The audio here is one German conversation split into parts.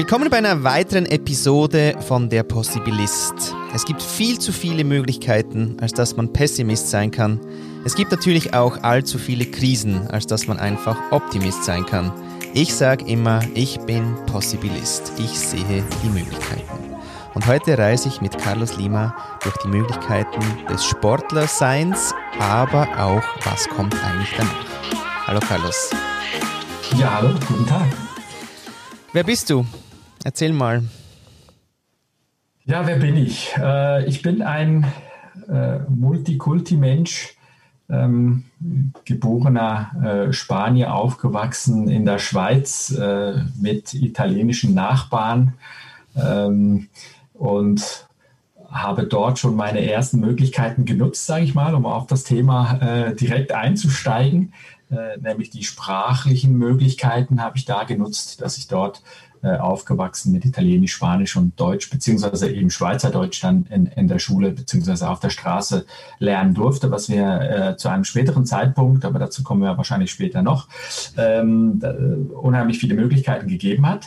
Willkommen bei einer weiteren Episode von Der Possibilist. Es gibt viel zu viele Möglichkeiten, als dass man Pessimist sein kann. Es gibt natürlich auch allzu viele Krisen, als dass man einfach Optimist sein kann. Ich sage immer, ich bin Possibilist. Ich sehe die Möglichkeiten. Und heute reise ich mit Carlos Lima durch die Möglichkeiten des Sportlerseins, aber auch, was kommt eigentlich danach. Hallo Carlos. Ja, hallo, guten Tag. Wer bist du? Erzähl mal. Ja, wer bin ich? Äh, ich bin ein äh, Multikulti-Mensch, ähm, geborener äh, Spanier, aufgewachsen in der Schweiz mit italienischen Nachbarn ähm, und habe dort schon meine ersten Möglichkeiten genutzt, sage ich mal, um auf das Thema direkt einzusteigen. Nämlich die sprachlichen Möglichkeiten habe ich da genutzt, dass ich dort aufgewachsen mit Italienisch, Spanisch und Deutsch, beziehungsweise eben Schweizerdeutsch dann in, in der Schule beziehungsweise auf der Straße lernen durfte, was wir äh, zu einem späteren Zeitpunkt, aber dazu kommen wir wahrscheinlich später noch, ähm, unheimlich viele Möglichkeiten gegeben hat.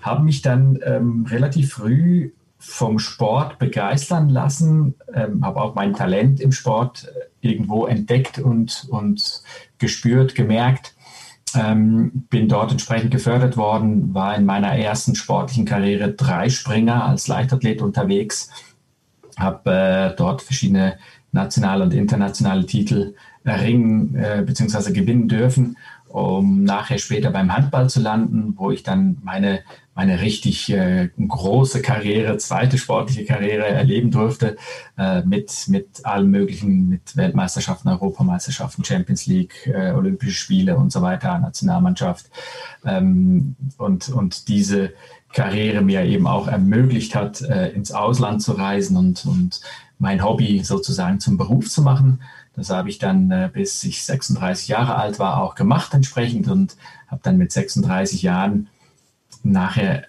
Habe mich dann ähm, relativ früh vom Sport begeistern lassen, ähm, habe auch mein Talent im Sport äh, irgendwo entdeckt und, und gespürt, gemerkt ähm, bin dort entsprechend gefördert worden, war in meiner ersten sportlichen Karriere Dreispringer als Leichtathlet unterwegs, habe äh, dort verschiedene nationale und internationale Titel erringen äh, bzw. gewinnen dürfen um nachher später beim Handball zu landen, wo ich dann meine, meine richtig äh, große Karriere, zweite sportliche Karriere erleben durfte, äh, mit, mit allen möglichen, mit Weltmeisterschaften, Europameisterschaften, Champions League, äh, Olympische Spiele und so weiter, Nationalmannschaft. Ähm, und, und diese Karriere mir eben auch ermöglicht hat, äh, ins Ausland zu reisen und, und mein Hobby sozusagen zum Beruf zu machen. Das habe ich dann, äh, bis ich 36 Jahre alt war, auch gemacht entsprechend und habe dann mit 36 Jahren nachher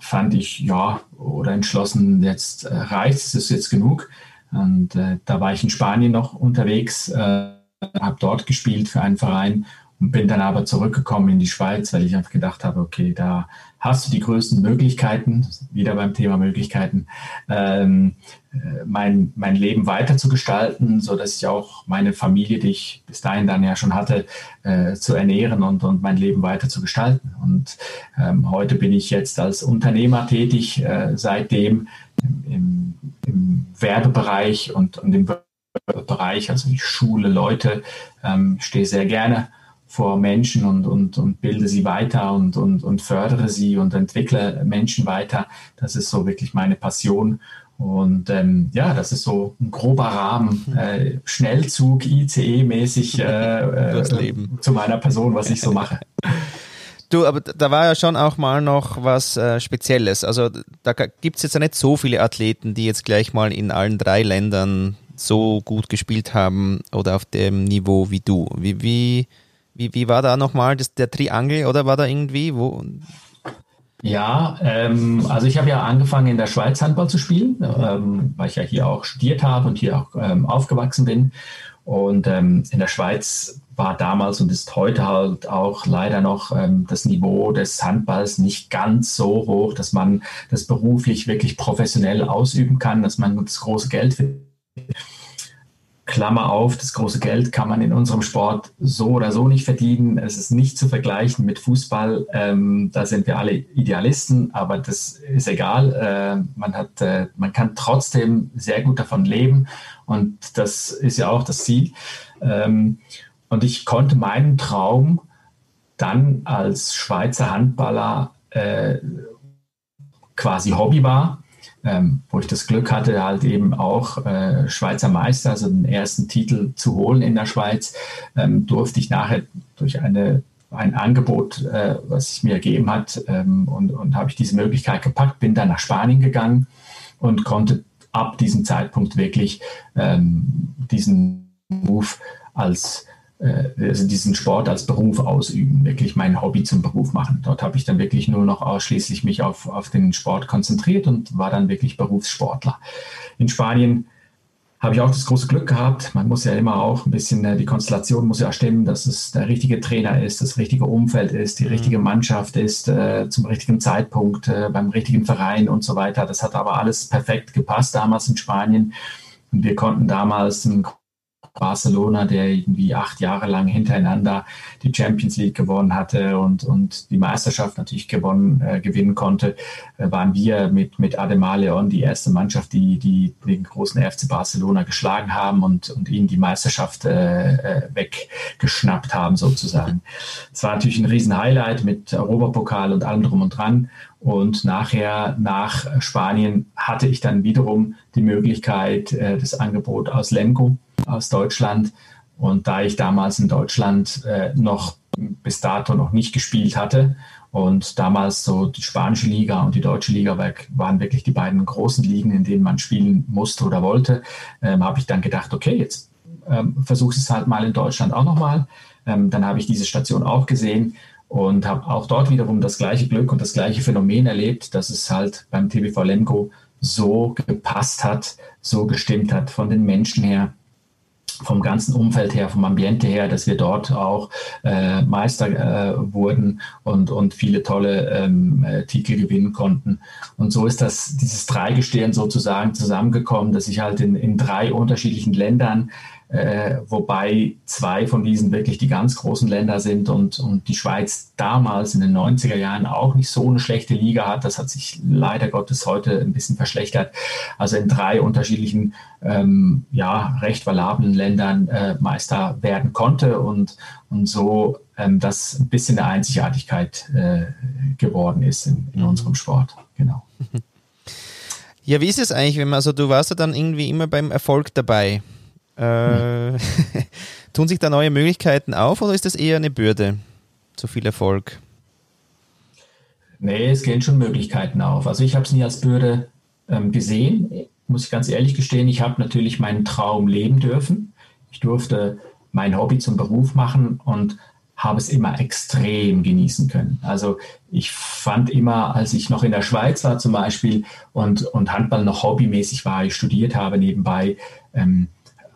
fand ich, ja, oder entschlossen, jetzt äh, reicht es, ist jetzt genug. Und äh, da war ich in Spanien noch unterwegs, äh, habe dort gespielt für einen Verein und bin dann aber zurückgekommen in die Schweiz, weil ich einfach gedacht habe, okay, da hast du die größten Möglichkeiten, wieder beim Thema Möglichkeiten, ähm, äh, mein, mein Leben weiter zu gestalten, so dass ich auch meine Familie, die ich bis dahin dann ja schon hatte, äh, zu ernähren und, und mein Leben weiter zu gestalten. Und ähm, heute bin ich jetzt als Unternehmer tätig, äh, seitdem im, im Werbebereich und, und im Bereich, also ich schule Leute, ähm, stehe sehr gerne vor Menschen und, und, und bilde sie weiter und, und, und fördere sie und entwickle Menschen weiter. Das ist so wirklich meine Passion. Und ähm, ja, das ist so ein grober Rahmen, mhm. äh, Schnellzug, ICE-mäßig äh, äh, zu meiner Person, was ich so mache. Du, aber da war ja schon auch mal noch was äh, Spezielles. Also da gibt es jetzt ja nicht so viele Athleten, die jetzt gleich mal in allen drei Ländern so gut gespielt haben oder auf dem Niveau wie du. Wie, wie, wie, wie war da nochmal das, der Triangel oder war da irgendwie wo? Ja, ähm, also ich habe ja angefangen in der Schweiz Handball zu spielen, ähm, weil ich ja hier auch studiert habe und hier auch ähm, aufgewachsen bin. Und ähm, in der Schweiz war damals und ist heute halt auch leider noch ähm, das Niveau des Handballs nicht ganz so hoch, dass man das beruflich wirklich professionell ausüben kann, dass man das große Geld findet. Klammer auf, das große Geld kann man in unserem Sport so oder so nicht verdienen. Es ist nicht zu vergleichen mit Fußball. Ähm, da sind wir alle Idealisten, aber das ist egal. Äh, man, hat, äh, man kann trotzdem sehr gut davon leben und das ist ja auch das Ziel. Ähm, und ich konnte meinen Traum dann als Schweizer Handballer äh, quasi Hobby war, ähm, wo ich das Glück hatte, halt eben auch äh, Schweizer Meister, also den ersten Titel zu holen in der Schweiz, ähm, durfte ich nachher durch eine, ein Angebot, äh, was sich mir ergeben hat, ähm, und, und habe ich diese Möglichkeit gepackt, bin dann nach Spanien gegangen und konnte ab diesem Zeitpunkt wirklich ähm, diesen Move als also diesen Sport als Beruf ausüben, wirklich mein Hobby zum Beruf machen. Dort habe ich dann wirklich nur noch ausschließlich mich auf, auf den Sport konzentriert und war dann wirklich Berufssportler. In Spanien habe ich auch das große Glück gehabt. Man muss ja immer auch ein bisschen, äh, die Konstellation muss ja stimmen, dass es der richtige Trainer ist, das richtige Umfeld ist, die mhm. richtige Mannschaft ist, äh, zum richtigen Zeitpunkt, äh, beim richtigen Verein und so weiter. Das hat aber alles perfekt gepasst damals in Spanien. Und wir konnten damals einen Barcelona, der irgendwie acht Jahre lang hintereinander die Champions League gewonnen hatte und, und die Meisterschaft natürlich gewonnen, äh, gewinnen konnte, äh, waren wir mit, mit Ademar Leon die erste Mannschaft, die, die den großen FC Barcelona geschlagen haben und, und ihnen die Meisterschaft äh, äh weggeschnappt haben sozusagen. Es war natürlich ein Riesenhighlight mit Europapokal und allem drum und dran. Und nachher, nach Spanien, hatte ich dann wiederum die Möglichkeit, äh, das Angebot aus Lemgo, aus Deutschland. Und da ich damals in Deutschland äh, noch bis dato noch nicht gespielt hatte und damals so die spanische Liga und die deutsche Liga waren wirklich die beiden großen Ligen, in denen man spielen musste oder wollte, ähm, habe ich dann gedacht, okay, jetzt ähm, versuche es halt mal in Deutschland auch nochmal. Ähm, dann habe ich diese Station auch gesehen und habe auch dort wiederum das gleiche Glück und das gleiche Phänomen erlebt, dass es halt beim TBV Lemgo so gepasst hat, so gestimmt hat von den Menschen her, vom ganzen Umfeld her, vom Ambiente her, dass wir dort auch äh, Meister äh, wurden und, und viele tolle ähm, äh, Titel gewinnen konnten. Und so ist das, dieses Dreigestirn sozusagen zusammengekommen, dass ich halt in, in drei unterschiedlichen Ländern äh, wobei zwei von diesen wirklich die ganz großen Länder sind und, und die Schweiz damals in den 90er Jahren auch nicht so eine schlechte Liga hat. Das hat sich leider Gottes heute ein bisschen verschlechtert. Also in drei unterschiedlichen, ähm, ja, recht valablen Ländern äh, Meister werden konnte und, und so ähm, das ein bisschen eine Einzigartigkeit äh, geworden ist in, in unserem Sport. Genau. Ja, wie ist es eigentlich, wenn man, also du warst ja dann irgendwie immer beim Erfolg dabei. Äh, tun sich da neue Möglichkeiten auf oder ist das eher eine Bürde? Zu viel Erfolg? Nee, es gehen schon Möglichkeiten auf. Also ich habe es nie als Bürde ähm, gesehen, muss ich ganz ehrlich gestehen. Ich habe natürlich meinen Traum leben dürfen. Ich durfte mein Hobby zum Beruf machen und habe es immer extrem genießen können. Also ich fand immer, als ich noch in der Schweiz war zum Beispiel und, und Handball noch hobbymäßig war, ich studiert habe nebenbei, ähm,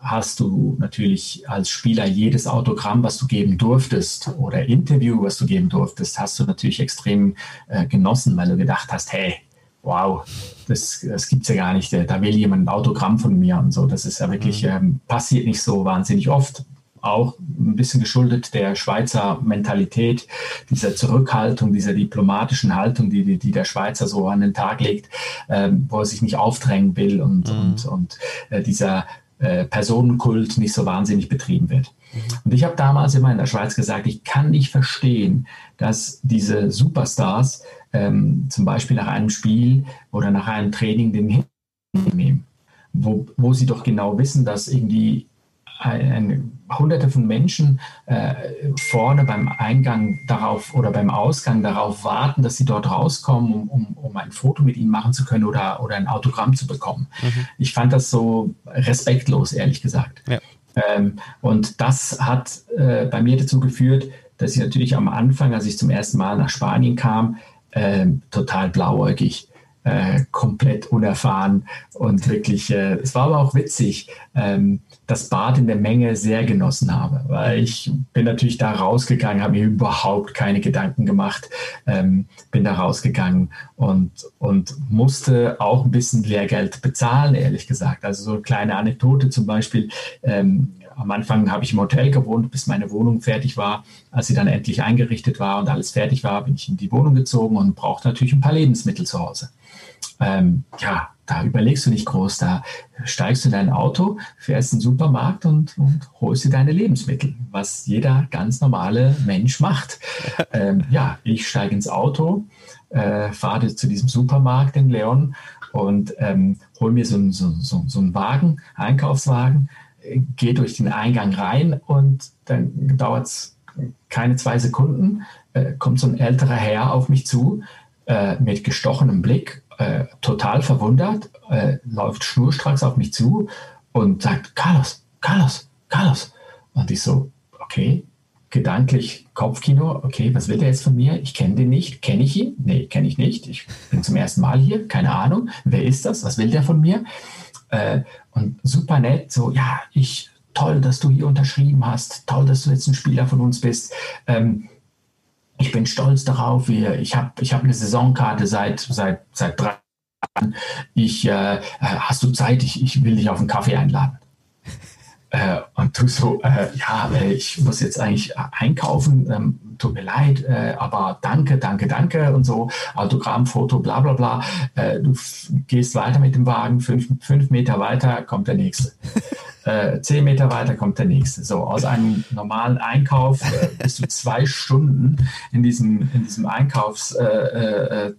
hast du natürlich als Spieler jedes Autogramm, was du geben durftest oder Interview, was du geben durftest, hast du natürlich extrem äh, genossen, weil du gedacht hast, hey, wow, das, das gibt es ja gar nicht, da will jemand ein Autogramm von mir und so. Das ist ja wirklich, mhm. ähm, passiert nicht so wahnsinnig oft. Auch ein bisschen geschuldet der Schweizer Mentalität, dieser Zurückhaltung, dieser diplomatischen Haltung, die, die, die der Schweizer so an den Tag legt, ähm, wo er sich nicht aufdrängen will und, mhm. und, und äh, dieser äh, Personenkult nicht so wahnsinnig betrieben wird. Mhm. Und ich habe damals immer in der Schweiz gesagt, ich kann nicht verstehen, dass diese Superstars ähm, zum Beispiel nach einem Spiel oder nach einem Training den hinnehmen, wo, wo sie doch genau wissen, dass irgendwie eine, hunderte von Menschen äh, vorne beim Eingang darauf oder beim Ausgang darauf warten, dass sie dort rauskommen, um, um, um ein Foto mit ihnen machen zu können oder, oder ein Autogramm zu bekommen. Mhm. Ich fand das so respektlos, ehrlich gesagt. Ja. Ähm, und das hat äh, bei mir dazu geführt, dass ich natürlich am Anfang, als ich zum ersten Mal nach Spanien kam, äh, total blauäugig äh, komplett unerfahren und wirklich, äh, es war aber auch witzig, ähm, das Bad in der Menge sehr genossen habe, weil ich bin natürlich da rausgegangen, habe mir überhaupt keine Gedanken gemacht, ähm, bin da rausgegangen und, und musste auch ein bisschen Lehrgeld bezahlen, ehrlich gesagt. Also so eine kleine Anekdote zum Beispiel, ähm, am Anfang habe ich im Hotel gewohnt, bis meine Wohnung fertig war. Als sie dann endlich eingerichtet war und alles fertig war, bin ich in die Wohnung gezogen und brauchte natürlich ein paar Lebensmittel zu Hause. Ähm, ja, da überlegst du nicht groß, da steigst du in dein Auto, fährst in den Supermarkt und, und holst dir deine Lebensmittel, was jeder ganz normale Mensch macht. Ähm, ja, ich steige ins Auto, äh, fahre zu diesem Supermarkt in Leon und ähm, hol mir so, so, so, so einen Wagen, Einkaufswagen, gehe durch den Eingang rein und dann dauert es keine zwei Sekunden, äh, kommt so ein älterer Herr auf mich zu äh, mit gestochenem Blick, äh, total verwundert, äh, läuft schnurstracks auf mich zu und sagt, Carlos, Carlos, Carlos. Und ich so, okay, gedanklich Kopfkino, okay, was will der jetzt von mir? Ich kenne den nicht. Kenne ich ihn? Nee, kenne ich nicht. Ich bin zum ersten Mal hier, keine Ahnung. Wer ist das? Was will der von mir? äh, und super nett, so, ja, ich, toll, dass du hier unterschrieben hast, toll, dass du jetzt ein Spieler von uns bist. Ähm, ich bin stolz darauf. Ich habe ich hab eine Saisonkarte seit, seit, seit drei Jahren. Ich, äh, äh hast du Zeit? Ich, ich will dich auf einen Kaffee einladen. Äh, und du so, äh, ja, äh, ich muss jetzt eigentlich einkaufen, ähm, tut mir leid, äh, aber danke, danke, danke und so, Autogramm, Foto, bla bla bla. Äh, du gehst weiter mit dem Wagen, fünf, fünf Meter weiter kommt der nächste. Äh, zehn Meter weiter kommt der nächste. So, aus einem normalen Einkauf äh, bist du zwei Stunden in diesem, in diesem Einkaufscenter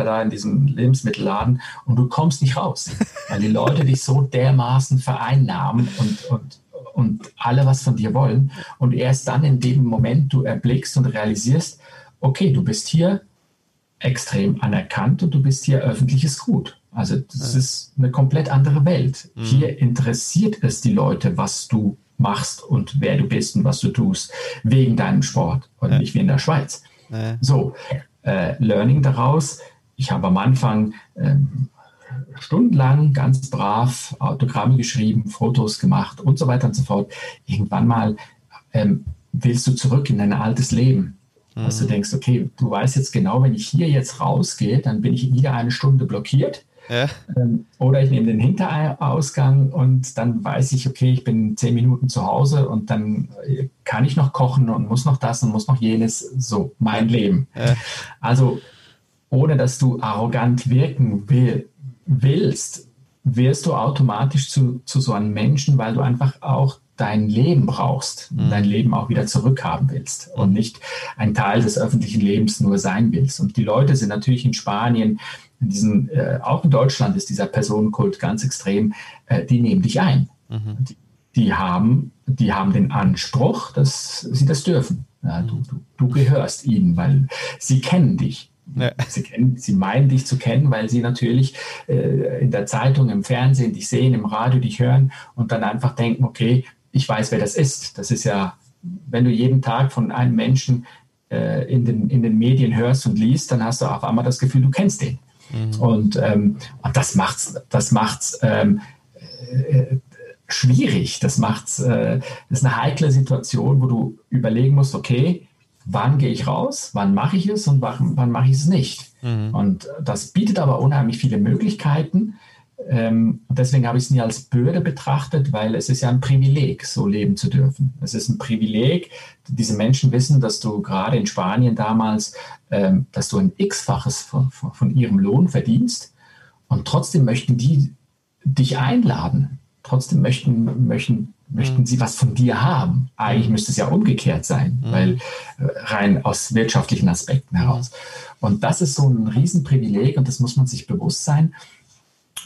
äh, da, in diesem Lebensmittelladen und du kommst nicht raus, weil die Leute dich so dermaßen vereinnahmen und, und und alle was von dir wollen. Und erst dann in dem Moment du erblickst und realisierst, okay, du bist hier extrem anerkannt und du bist hier öffentliches Gut. Also das ja. ist eine komplett andere Welt. Mhm. Hier interessiert es die Leute, was du machst und wer du bist und was du tust, wegen deinem Sport und ja. nicht wie in der Schweiz. Ja. So, äh, Learning daraus. Ich habe am Anfang ähm, stundenlang ganz brav Autogramme geschrieben, Fotos gemacht und so weiter und so fort. Irgendwann mal ähm, willst du zurück in dein altes Leben. Mhm. Dass du denkst, okay, du weißt jetzt genau, wenn ich hier jetzt rausgehe, dann bin ich wieder eine Stunde blockiert. Ja. Ähm, oder ich nehme den Hinterausgang und dann weiß ich, okay, ich bin zehn Minuten zu Hause und dann äh, kann ich noch kochen und muss noch das und muss noch jenes. So mein Leben. Ja. Also ohne dass du arrogant wirken will, willst, wirst du automatisch zu, zu so einem Menschen, weil du einfach auch dein Leben brauchst, mhm. dein Leben auch wieder zurückhaben willst und nicht ein Teil des öffentlichen Lebens nur sein willst. Und die Leute sind natürlich in Spanien, in diesen, äh, auch in Deutschland ist dieser Personenkult ganz extrem, äh, die nehmen dich ein. Mhm. Die, die, haben, die haben den Anspruch, dass sie das dürfen. Ja, du, du, du gehörst ihnen, weil sie kennen dich. Ja. Sie, kennen, sie meinen dich zu kennen, weil sie natürlich äh, in der Zeitung, im Fernsehen dich sehen, im Radio dich hören und dann einfach denken, okay, ich weiß, wer das ist. Das ist ja, wenn du jeden Tag von einem Menschen äh, in, den, in den Medien hörst und liest, dann hast du auf einmal das Gefühl, du kennst den. Mhm. Und, ähm, und das macht's, das macht's ähm, äh, schwierig. Das macht's, äh, das ist eine heikle Situation, wo du überlegen musst, okay, wann gehe ich raus, wann mache ich es und wann, wann mache ich es nicht. Mhm. Und das bietet aber unheimlich viele Möglichkeiten. Ähm, und deswegen habe ich es nie als Bürde betrachtet, weil es ist ja ein Privileg, so leben zu dürfen. Es ist ein Privileg, diese Menschen wissen, dass du gerade in Spanien damals, ähm, dass du ein X-faches von, von, ihrem Lohn verdienst und trotzdem möchten die dich einladen. Trotzdem möchten, möchten möchten sie was von dir haben. Eigentlich mhm. müsste es ja umgekehrt sein, mhm. weil äh, rein aus wirtschaftlichen Aspekten heraus. Und das ist so ein Riesenprivileg und das muss man sich bewusst sein.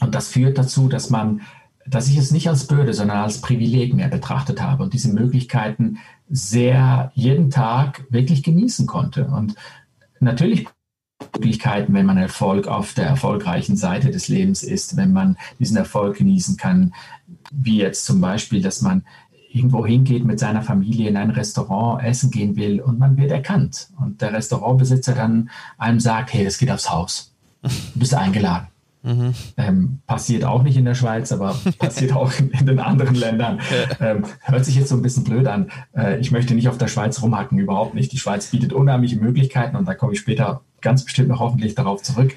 Und das führt dazu, dass man, dass ich es nicht als Bürde, sondern als Privileg mehr betrachtet habe und diese Möglichkeiten sehr jeden Tag wirklich genießen konnte. Und natürlich Möglichkeiten, wenn man Erfolg auf der erfolgreichen Seite des Lebens ist, wenn man diesen Erfolg genießen kann, wie jetzt zum Beispiel, dass man irgendwo hingeht mit seiner Familie in ein Restaurant essen gehen will und man wird erkannt und der Restaurantbesitzer dann einem sagt, hey, das geht aufs Haus, du bist eingeladen. Mhm. Ähm, passiert auch nicht in der Schweiz, aber passiert auch in, in, den anderen Ländern. Ähm, hört sich jetzt so ein bisschen blöd an. Äh, ich möchte nicht auf der Schweiz rumhacken, überhaupt nicht. Die Schweiz bietet unheimliche Möglichkeiten und da komme ich später ganz bestimmt noch hoffentlich darauf zurück.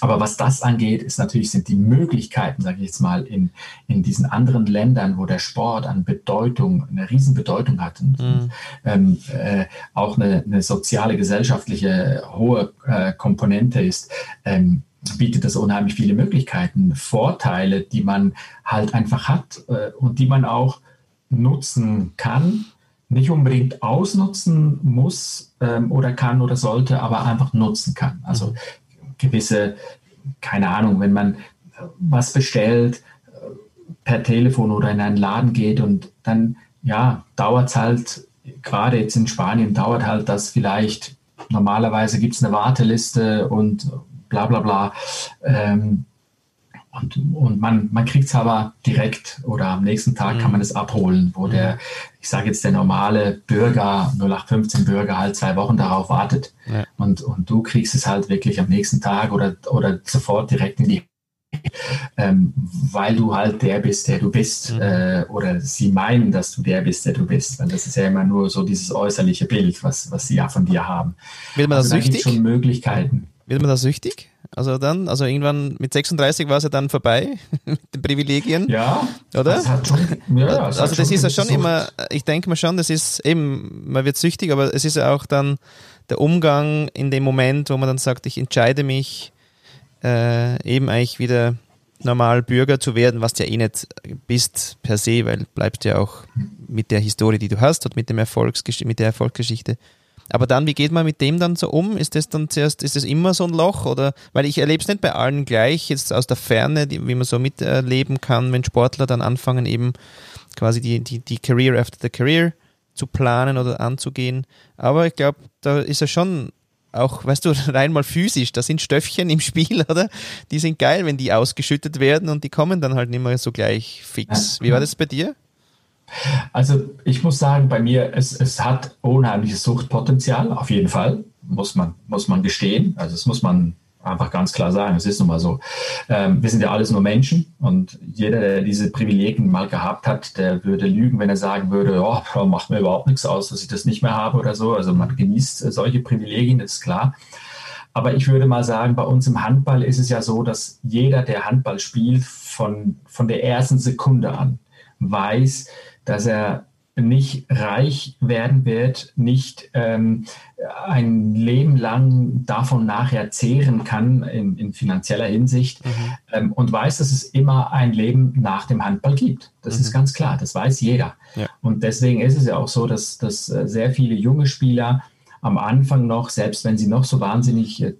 Aber was das angeht, ist natürlich, sind die Möglichkeiten, sage ich jetzt mal, in, in diesen anderen Ländern, wo der Sport an Bedeutung, eine Riesenbedeutung hat und, mhm. ähm, äh, auch eine, eine, soziale, gesellschaftliche hohe äh, Komponente ist, ähm, bietet das unheimlich viele Möglichkeiten, Vorteile, die man halt einfach hat äh, und die man auch nutzen kann, nicht unbedingt ausnutzen muss ähm, oder kann oder sollte, aber einfach nutzen kann. Also gewisse, keine Ahnung, wenn man was bestellt äh, per Telefon oder in einen Laden geht und dann, ja, dauert es halt, gerade jetzt in Spanien dauert halt das vielleicht, normalerweise gibt es eine Warteliste und bla bla bla. Ähm, und, und man, man kriegt es aber direkt oder am nächsten Tag mhm. kann man es abholen, wo mhm. der, ich sage jetzt der normale Bürger, 0815 Bürger halt zwei Wochen darauf wartet. Ja. Und, und du kriegst es halt wirklich am nächsten Tag oder, oder sofort direkt in die ähm, weil du halt der bist, der du bist. Mhm. Äh, oder sie meinen, dass du der bist, der du bist. Weil das ist ja immer nur so dieses äußerliche Bild, was, was sie ja von dir haben. Wird man also, da süchtig? Da schon Möglichkeiten. Wird man da süchtig? Also dann, also irgendwann mit 36 war es ja dann vorbei mit den Privilegien. Ja, oder? Das schon, ja, das also das ist ja schon immer, ich denke mal schon, das ist eben, man wird süchtig, aber es ist ja auch dann der Umgang in dem Moment, wo man dann sagt, ich entscheide mich äh, eben eigentlich wieder normal Bürger zu werden, was du ja eh nicht bist per se, weil bleibst ja auch mit der Historie, die du hast und mit dem Erfolgsgesch mit der Erfolgsgeschichte aber dann, wie geht man mit dem dann so um? Ist das dann zuerst, ist das immer so ein Loch? Oder, weil ich erlebe es nicht bei allen gleich, jetzt aus der Ferne, die, wie man so miterleben kann, wenn Sportler dann anfangen, eben quasi die, die, die Career after the Career zu planen oder anzugehen. Aber ich glaube, da ist er schon auch, weißt du, rein mal physisch, da sind Stöffchen im Spiel, oder? Die sind geil, wenn die ausgeschüttet werden und die kommen dann halt nicht mehr so gleich fix. Wie war das bei dir? Also ich muss sagen, bei mir, es, es hat unheimliches Suchtpotenzial, auf jeden Fall, muss man, muss man gestehen. Also das muss man einfach ganz klar sagen, es ist nun mal so. Ähm, wir sind ja alles nur Menschen und jeder, der diese Privilegien mal gehabt hat, der würde lügen, wenn er sagen würde, oh, macht mir überhaupt nichts aus, dass ich das nicht mehr habe oder so. Also man genießt solche Privilegien, das ist klar. Aber ich würde mal sagen, bei uns im Handball ist es ja so, dass jeder, der Handball spielt, von, von der ersten Sekunde an weiß, dass er nicht reich werden wird, nicht ähm, ein Leben lang davon nachher zehren kann in, in finanzieller Hinsicht mhm. ähm, und weiß, dass es immer ein Leben nach dem Handball gibt. Das mhm. ist ganz klar, das weiß jeder. Ja. Und deswegen ist es ja auch so, dass, dass äh, sehr viele junge Spieler am Anfang noch, selbst wenn sie noch so wahnsinnig äh,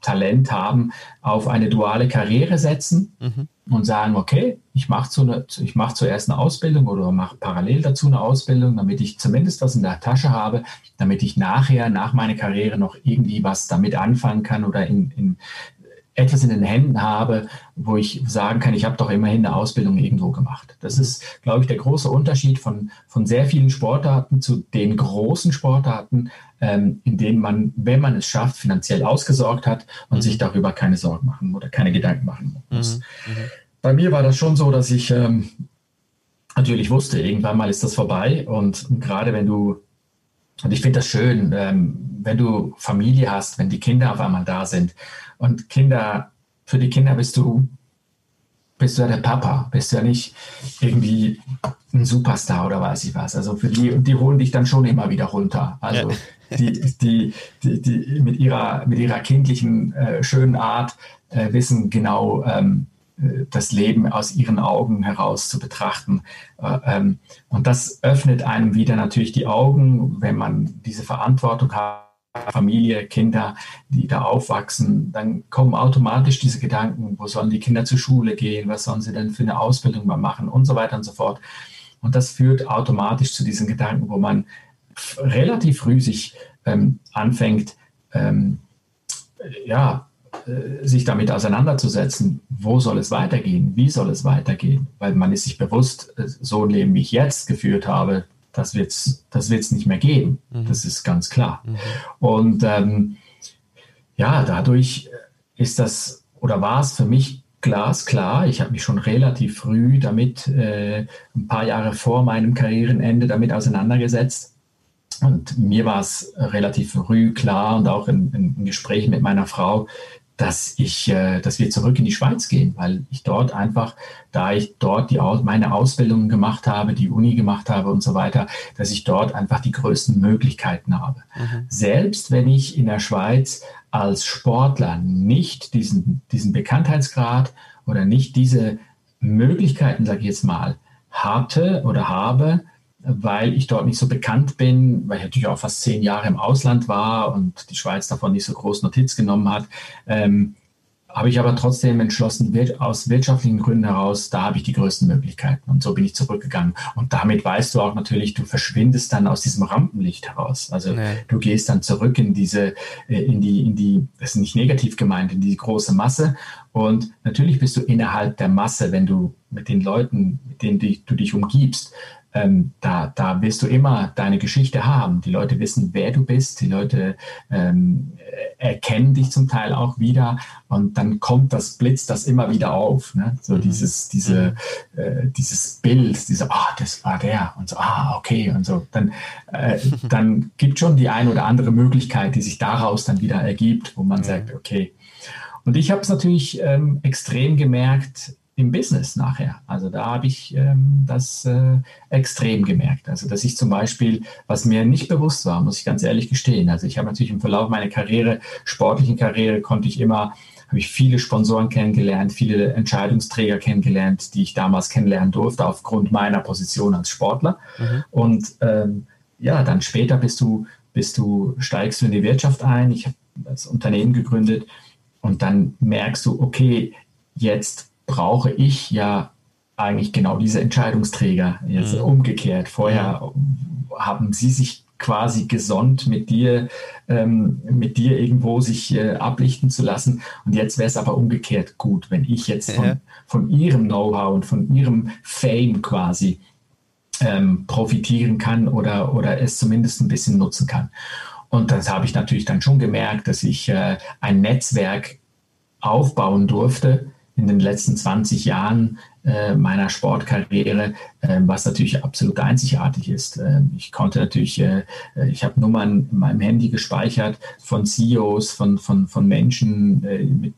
Talent haben, auf eine duale Karriere setzen mhm. und sagen, okay, ich mache zu mach zuerst eine Ausbildung oder mache parallel dazu eine Ausbildung, damit ich zumindest was in der Tasche habe, damit ich nachher, nach meiner Karriere noch irgendwie was damit anfangen kann oder in, in etwas in den Händen habe, wo ich sagen kann, ich habe doch immerhin eine Ausbildung irgendwo gemacht. Das ist, glaube ich, der große Unterschied von, von sehr vielen Sportarten zu den großen Sportarten, ähm, in denen man, wenn man es schafft, finanziell ausgesorgt hat und mhm. sich darüber keine Sorgen machen oder keine Gedanken machen muss. Mhm. Mhm. Bei mir war das schon so, dass ich ähm, natürlich wusste, irgendwann mal ist das vorbei und gerade wenn du, und ich finde das schön, ähm, wenn du Familie hast, wenn die Kinder auf einmal da sind und Kinder, für die Kinder bist du bist du ja der Papa, bist du ja nicht irgendwie ein Superstar oder weiß ich was. Also für die, die holen dich dann schon immer wieder runter. Also die, die, die, die, mit ihrer, mit ihrer kindlichen, äh, schönen Art äh, wissen genau, ähm, äh, das Leben aus ihren Augen heraus zu betrachten. Äh, ähm, und das öffnet einem wieder natürlich die Augen, wenn man diese Verantwortung hat Familie, Kinder, die da aufwachsen, dann kommen automatisch diese Gedanken, wo sollen die Kinder zur Schule gehen, was sollen sie denn für eine Ausbildung mal machen und so weiter und so fort. Und das führt automatisch zu diesen Gedanken, wo man relativ früh sich ähm, anfängt, ähm, ja, sich damit auseinanderzusetzen, wo soll es weitergehen, wie soll es weitergehen, weil man ist sich bewusst, äh, so ein Leben, wie ich jetzt geführt habe, das wird es das wird's nicht mehr geben. Mhm. Das ist ganz klar. Mhm. Und ähm, ja, dadurch ist das oder war es für mich glasklar. Ich habe mich schon relativ früh damit, äh, ein paar Jahre vor meinem Karrierenende, damit auseinandergesetzt. Und mir war es relativ früh klar und auch in, in Gesprächen mit meiner Frau, dass ich, äh, dass wir zurück in die Schweiz gehen, weil ich dort einfach, da ich dort die, meine Ausbildung gemacht habe, die Uni gemacht habe und so weiter, dass ich dort einfach die größten Möglichkeiten habe. Mhm. Selbst wenn ich in der Schweiz als Sportler nicht diesen, diesen Bekanntheitsgrad oder nicht diese Möglichkeiten, sage ich jetzt mal, hatte oder habe, weil ich dort nicht so bekannt bin, weil ich natürlich auch fast zehn Jahre im Ausland war und die Schweiz davon nicht so groß Notiz genommen hat, ähm, habe ich aber trotzdem entschlossen, aus wirtschaftlichen Gründen heraus, da habe ich die größten Möglichkeiten. Und so bin ich zurückgegangen. Und damit weißt du auch natürlich, du verschwindest dann aus diesem Rampenlicht heraus. Also nee. du gehst dann zurück in diese, äh, in die, in die, das ist nicht negativ gemeint, in die große Masse. Und natürlich bist du innerhalb der Masse, wenn du mit den Leuten, mit denen du dich umgibst, ähm, da, da wirst du immer deine Geschichte haben. Die Leute wissen, wer du bist, die Leute ähm, erkennen dich zum Teil auch wieder und dann kommt das Blitz das immer wieder auf. Ne? So mhm. dieses, diese, mhm. äh, dieses Bild, diese, ah, das war der und so, ah, okay und so. Dann, äh, dann gibt schon die eine oder andere Möglichkeit, die sich daraus dann wieder ergibt, wo man mhm. sagt, okay. Und ich habe es natürlich ähm, extrem gemerkt, im Business nachher. Also da habe ich ähm, das äh, extrem gemerkt. Also dass ich zum Beispiel, was mir nicht bewusst war, muss ich ganz ehrlich gestehen. Also ich habe natürlich im Verlauf meiner Karriere, sportlichen Karriere, konnte ich immer, habe ich viele Sponsoren kennengelernt, viele Entscheidungsträger kennengelernt, die ich damals kennenlernen durfte aufgrund meiner Position als Sportler. Mhm. Und ähm, ja, dann später bist du, bist du, steigst du in die Wirtschaft ein. Ich habe das Unternehmen gegründet und dann merkst du, okay, jetzt brauche ich ja eigentlich genau diese Entscheidungsträger. Jetzt mhm. umgekehrt. Vorher haben sie sich quasi gesonnt, mit dir, ähm, mit dir irgendwo sich äh, ablichten zu lassen. Und jetzt wäre es aber umgekehrt gut, wenn ich jetzt von, ja. von ihrem Know-how und von ihrem Fame quasi ähm, profitieren kann oder, oder es zumindest ein bisschen nutzen kann. Und das habe ich natürlich dann schon gemerkt, dass ich äh, ein Netzwerk aufbauen durfte, in den letzten 20 Jahren äh, meiner Sportkarriere, äh, was natürlich absolut einzigartig ist. Äh, ich konnte natürlich, äh, äh, ich habe Nummern in meinem Handy gespeichert von CEOs, von, von, von Menschen äh, mit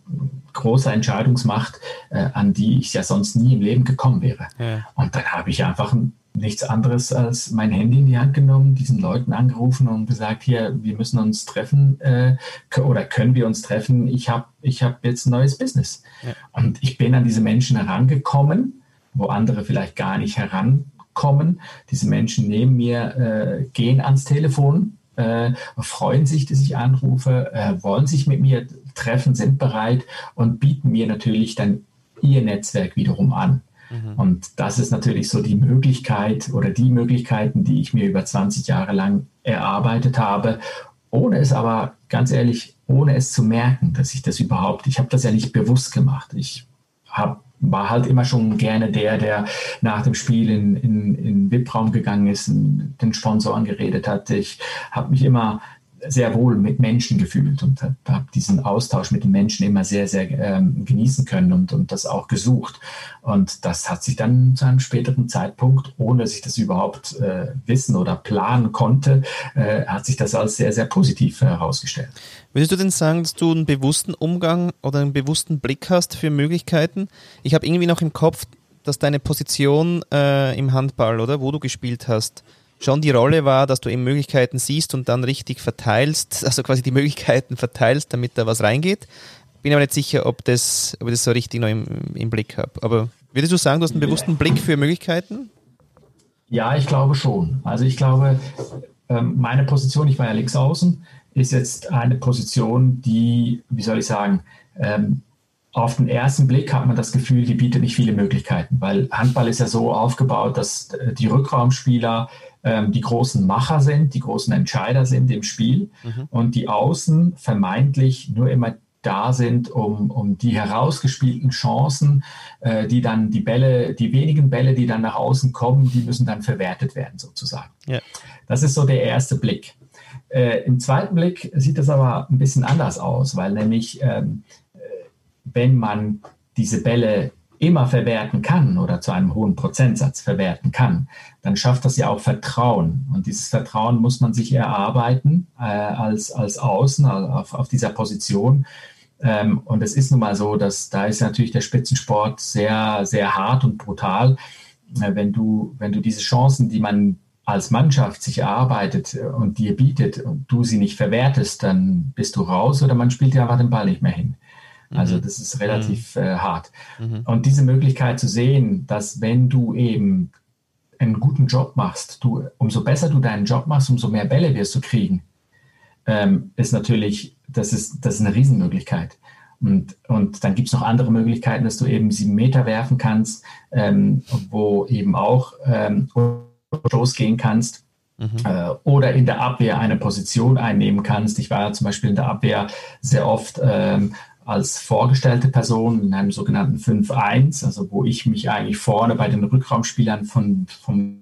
großer Entscheidungsmacht, an die ich ja sonst nie im Leben gekommen wäre. Ja. Und dann habe ich einfach ein nichts anderes als mein Handy in die Hand genommen, diesen Leuten angerufen und gesagt, hier, wir müssen uns treffen äh, oder können wir uns treffen? Ich habe ich hab jetzt ein neues Business. Ja. Und ich bin an diese Menschen herangekommen, wo andere vielleicht gar nicht herankommen. Diese Menschen neben mir äh, gehen ans Telefon, äh, freuen sich, dass ich anrufe, äh, wollen sich mit mir treffen, sind bereit und bieten mir natürlich dann ihr Netzwerk wiederum an. Mhm. Und das ist natürlich so die Möglichkeit oder die Möglichkeiten, die ich mir über 20 Jahre lang erarbeitet habe, ohne es aber ganz ehrlich, ohne es zu merken, dass ich das überhaupt, ich habe das ja nicht bewusst gemacht. Ich hab, war halt immer schon gerne der, der nach dem Spiel in, in, in VIP-Raum gegangen ist, den Sponsoren geredet hat. Ich habe mich immer sehr wohl mit Menschen gefühlt und habe hab diesen Austausch mit den Menschen immer sehr, sehr ähm, genießen können und, und das auch gesucht. Und das hat sich dann zu einem späteren Zeitpunkt, ohne dass ich das überhaupt äh, wissen oder planen konnte, äh, hat sich das als sehr, sehr positiv herausgestellt. Würdest du denn sagen, dass du einen bewussten Umgang oder einen bewussten Blick hast für Möglichkeiten? Ich habe irgendwie noch im Kopf, dass deine Position äh, im Handball, oder wo du gespielt hast, schon die Rolle war, dass du eben Möglichkeiten siehst und dann richtig verteilst, also quasi die Möglichkeiten verteilst, damit da was reingeht. Bin aber nicht sicher, ob, das, ob ich das so richtig noch im, im Blick habe. Aber würdest du sagen, du hast einen bewussten Blick für Möglichkeiten? Ja, ich glaube schon. Also ich glaube, ähm, meine Position, ich war ja links außen, ist jetzt eine Position, die, wie soll ich sagen, ähm, auf den ersten Blick hat man das Gefühl, die bietet nicht viele Möglichkeiten, weil Handball ist ja so aufgebaut, dass äh, die Rückraumspieler ähm, die großen Macher sind, die großen Entscheider sind im Spiel mhm. und die Außen vermeintlich nur immer da sind, um, um die herausgespielten Chancen, äh, die dann die Bälle, die wenigen Bälle, die dann nach außen kommen, die müssen dann verwertet werden sozusagen. Ja. Das ist so der erste Blick. Äh, Im zweiten Blick sieht das aber ein bisschen anders aus, weil nämlich ähm, äh, wenn man diese Bälle immer verwerten kann oder zu einem hohen Prozentsatz verwerten kann, dann schafft das ja auch Vertrauen. Und dieses Vertrauen muss man sich erarbeiten äh, als, als Außen auf, auf dieser Position. Ähm, und es ist nun mal so, dass da ist natürlich der Spitzensport sehr, sehr hart und brutal. Äh, wenn, du, wenn du diese Chancen, die man als Mannschaft sich erarbeitet und dir bietet und du sie nicht verwertest, dann bist du raus oder man spielt dir einfach den Ball nicht mehr hin. Also mhm. das ist relativ mhm. äh, hart. Mhm. Und diese Möglichkeit zu sehen, dass wenn du eben einen guten Job machst, du, umso besser du deinen Job machst, umso mehr Bälle wirst du kriegen, ähm, ist natürlich, das ist, das ist eine Riesenmöglichkeit. Und, und dann gibt es noch andere Möglichkeiten, dass du eben sieben Meter werfen kannst, ähm, wo eben auch ähm, losgehen kannst. Mhm. Äh, oder in der Abwehr eine Position einnehmen kannst. Ich war ja zum Beispiel in der Abwehr sehr oft ähm, als vorgestellte Person in einem sogenannten 5-1, also wo ich mich eigentlich vorne bei den Rückraumspielern von, vom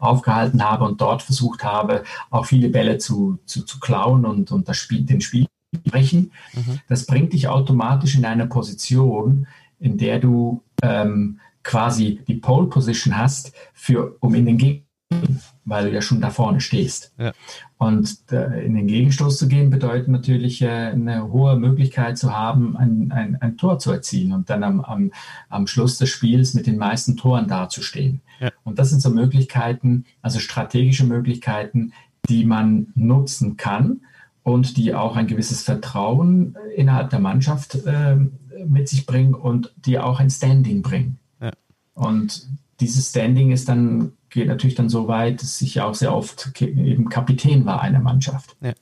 aufgehalten habe und dort versucht habe, auch viele Bälle zu, zu, zu klauen und, und das Spiel, den Spiel zu brechen. Mhm. Das bringt dich automatisch in eine Position, in der du ähm, quasi die Pole Position hast, für, um in den Gegner weil du ja schon da vorne stehst. Ja. Und äh, in den Gegenstoß zu gehen, bedeutet natürlich äh, eine hohe Möglichkeit zu haben, ein, ein, ein Tor zu erzielen und dann am, am, am Schluss des Spiels mit den meisten Toren dazustehen. Ja. Und das sind so Möglichkeiten, also strategische Möglichkeiten, die man nutzen kann und die auch ein gewisses Vertrauen innerhalb der Mannschaft äh, mit sich bringen und die auch ein Standing bringen. Ja. Und dieses Standing ist dann geht natürlich dann so weit, dass ich auch sehr oft eben Kapitän war einer Mannschaft. Ja.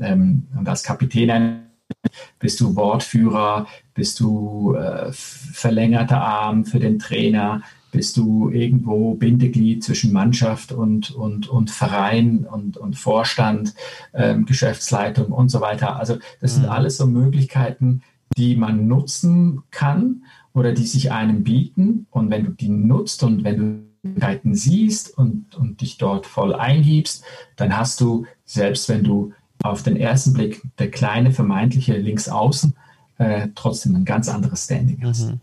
Ähm, und als Kapitän bist du Wortführer, bist du äh, verlängerter Arm für den Trainer, bist du irgendwo Bindeglied zwischen Mannschaft und, und, und Verein und, und Vorstand, ähm, Geschäftsleitung und so weiter. Also das mhm. sind alles so Möglichkeiten, die man nutzen kann oder die sich einem bieten. Und wenn du die nutzt und wenn du Möglichkeiten siehst und, und dich dort voll eingibst, dann hast du, selbst wenn du auf den ersten Blick der kleine vermeintliche Linksaußen, äh, trotzdem ein ganz anderes Standing hast. Mhm.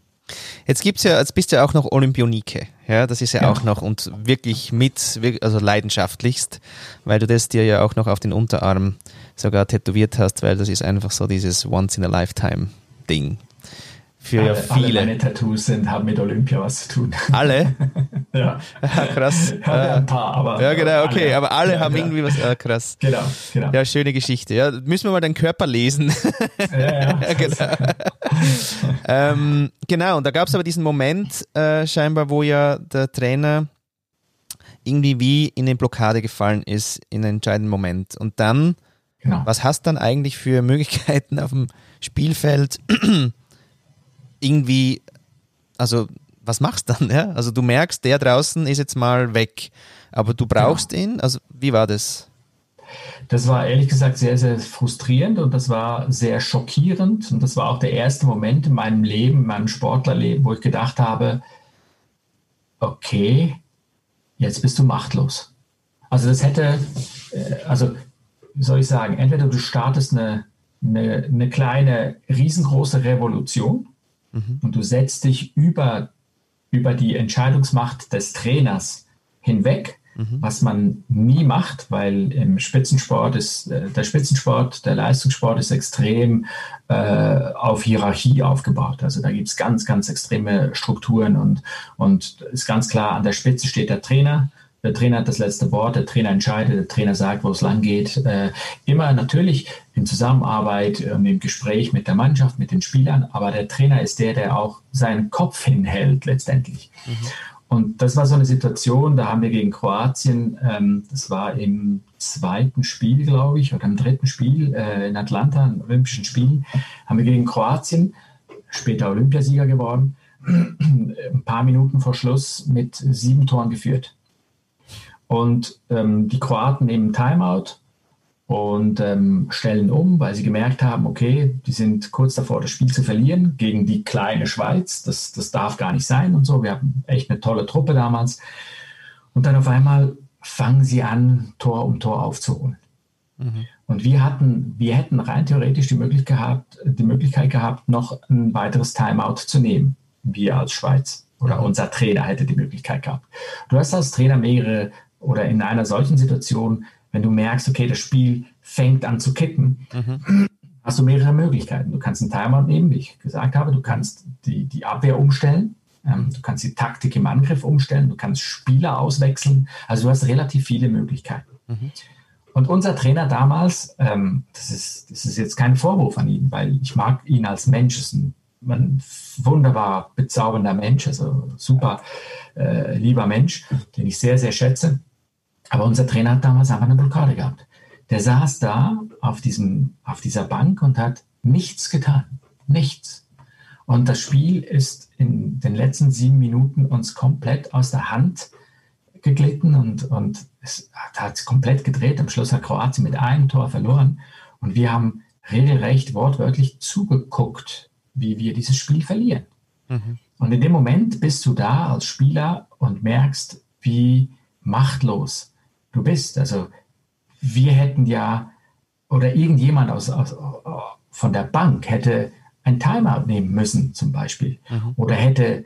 Jetzt gibt's ja, jetzt bist du ja auch noch Olympionike. Ja, das ist ja, ja, auch noch und wirklich mit, also leidenschaftlichst, weil du das dir ja auch noch auf den Unterarm sogar tätowiert hast, weil das ist einfach so dieses Once in a Lifetime Ding für alle, viele. Alle meine Tattoos sind, haben mit Olympia was zu tun. Alle? ja. krass. Ich habe ein paar, aber. Ja, genau, okay, alle. aber alle ja, haben genau. irgendwie was. Ah, krass. Genau, genau. Ja, schöne Geschichte. Ja, müssen wir mal deinen Körper lesen. ja, ja. genau. ähm, genau, und da gab es aber diesen Moment äh, scheinbar, wo ja der Trainer irgendwie wie in eine Blockade gefallen ist, in einen entscheidenden Moment. Und dann, genau. was hast du dann eigentlich für Möglichkeiten auf dem Spielfeld? Irgendwie, also was machst du dann? Ja? Also du merkst, der draußen ist jetzt mal weg, aber du brauchst ja. ihn. Also wie war das? Das war ehrlich gesagt sehr, sehr frustrierend und das war sehr schockierend. Und das war auch der erste Moment in meinem Leben, in meinem Sportlerleben, wo ich gedacht habe, okay, jetzt bist du machtlos. Also das hätte, äh, also wie soll ich sagen, entweder du startest eine, eine, eine kleine, riesengroße Revolution Mhm. Und du setzt dich über, über die Entscheidungsmacht des Trainers hinweg, mhm. was man nie macht, weil im Spitzensport ist, äh, der Spitzensport, der Leistungssport ist extrem äh, auf Hierarchie aufgebaut. Also da gibt es ganz, ganz extreme Strukturen und, und ist ganz klar, an der Spitze steht der Trainer der Trainer hat das letzte Wort, der Trainer entscheidet, der Trainer sagt, wo es lang geht. Äh, immer natürlich in Zusammenarbeit, ähm, im Gespräch mit der Mannschaft, mit den Spielern, aber der Trainer ist der, der auch seinen Kopf hinhält letztendlich. Mhm. Und das war so eine Situation, da haben wir gegen Kroatien, ähm, das war im zweiten Spiel, glaube ich, oder im dritten Spiel äh, in Atlanta, in Olympischen Spielen, haben wir gegen Kroatien, später Olympiasieger geworden, ein paar Minuten vor Schluss mit sieben Toren geführt. Und ähm, die Kroaten nehmen Timeout und ähm, stellen um, weil sie gemerkt haben, okay, die sind kurz davor, das Spiel zu verlieren gegen die kleine Schweiz. Das, das darf gar nicht sein und so. Wir hatten echt eine tolle Truppe damals. Und dann auf einmal fangen sie an, Tor um Tor aufzuholen. Mhm. Und wir hatten, wir hätten rein theoretisch die Möglichkeit gehabt, die Möglichkeit gehabt, noch ein weiteres Timeout zu nehmen, wir als Schweiz. Oder mhm. unser Trainer hätte die Möglichkeit gehabt. Du hast als Trainer mehrere oder in einer solchen Situation, wenn du merkst, okay, das Spiel fängt an zu kippen, mhm. hast du mehrere Möglichkeiten. Du kannst einen Timeout nehmen, wie ich gesagt habe, du kannst die, die Abwehr umstellen, ähm, du kannst die Taktik im Angriff umstellen, du kannst Spieler auswechseln. Also du hast relativ viele Möglichkeiten. Mhm. Und unser Trainer damals, ähm, das, ist, das ist jetzt kein Vorwurf an ihn, weil ich mag ihn als Mensch, ist ein, ein wunderbar bezaubernder Mensch, also super äh, lieber Mensch, den ich sehr, sehr schätze. Aber unser Trainer hat damals einfach eine Blockade gehabt. Der saß da auf, diesem, auf dieser Bank und hat nichts getan. Nichts. Und das Spiel ist in den letzten sieben Minuten uns komplett aus der Hand geglitten und, und es hat komplett gedreht. Am Schluss hat Kroatien mit einem Tor verloren. Und wir haben regelrecht wortwörtlich zugeguckt, wie wir dieses Spiel verlieren. Mhm. Und in dem Moment bist du da als Spieler und merkst, wie machtlos du bist. Also wir hätten ja, oder irgendjemand aus, aus, von der Bank hätte ein Timeout nehmen müssen zum Beispiel. Mhm. Oder hätte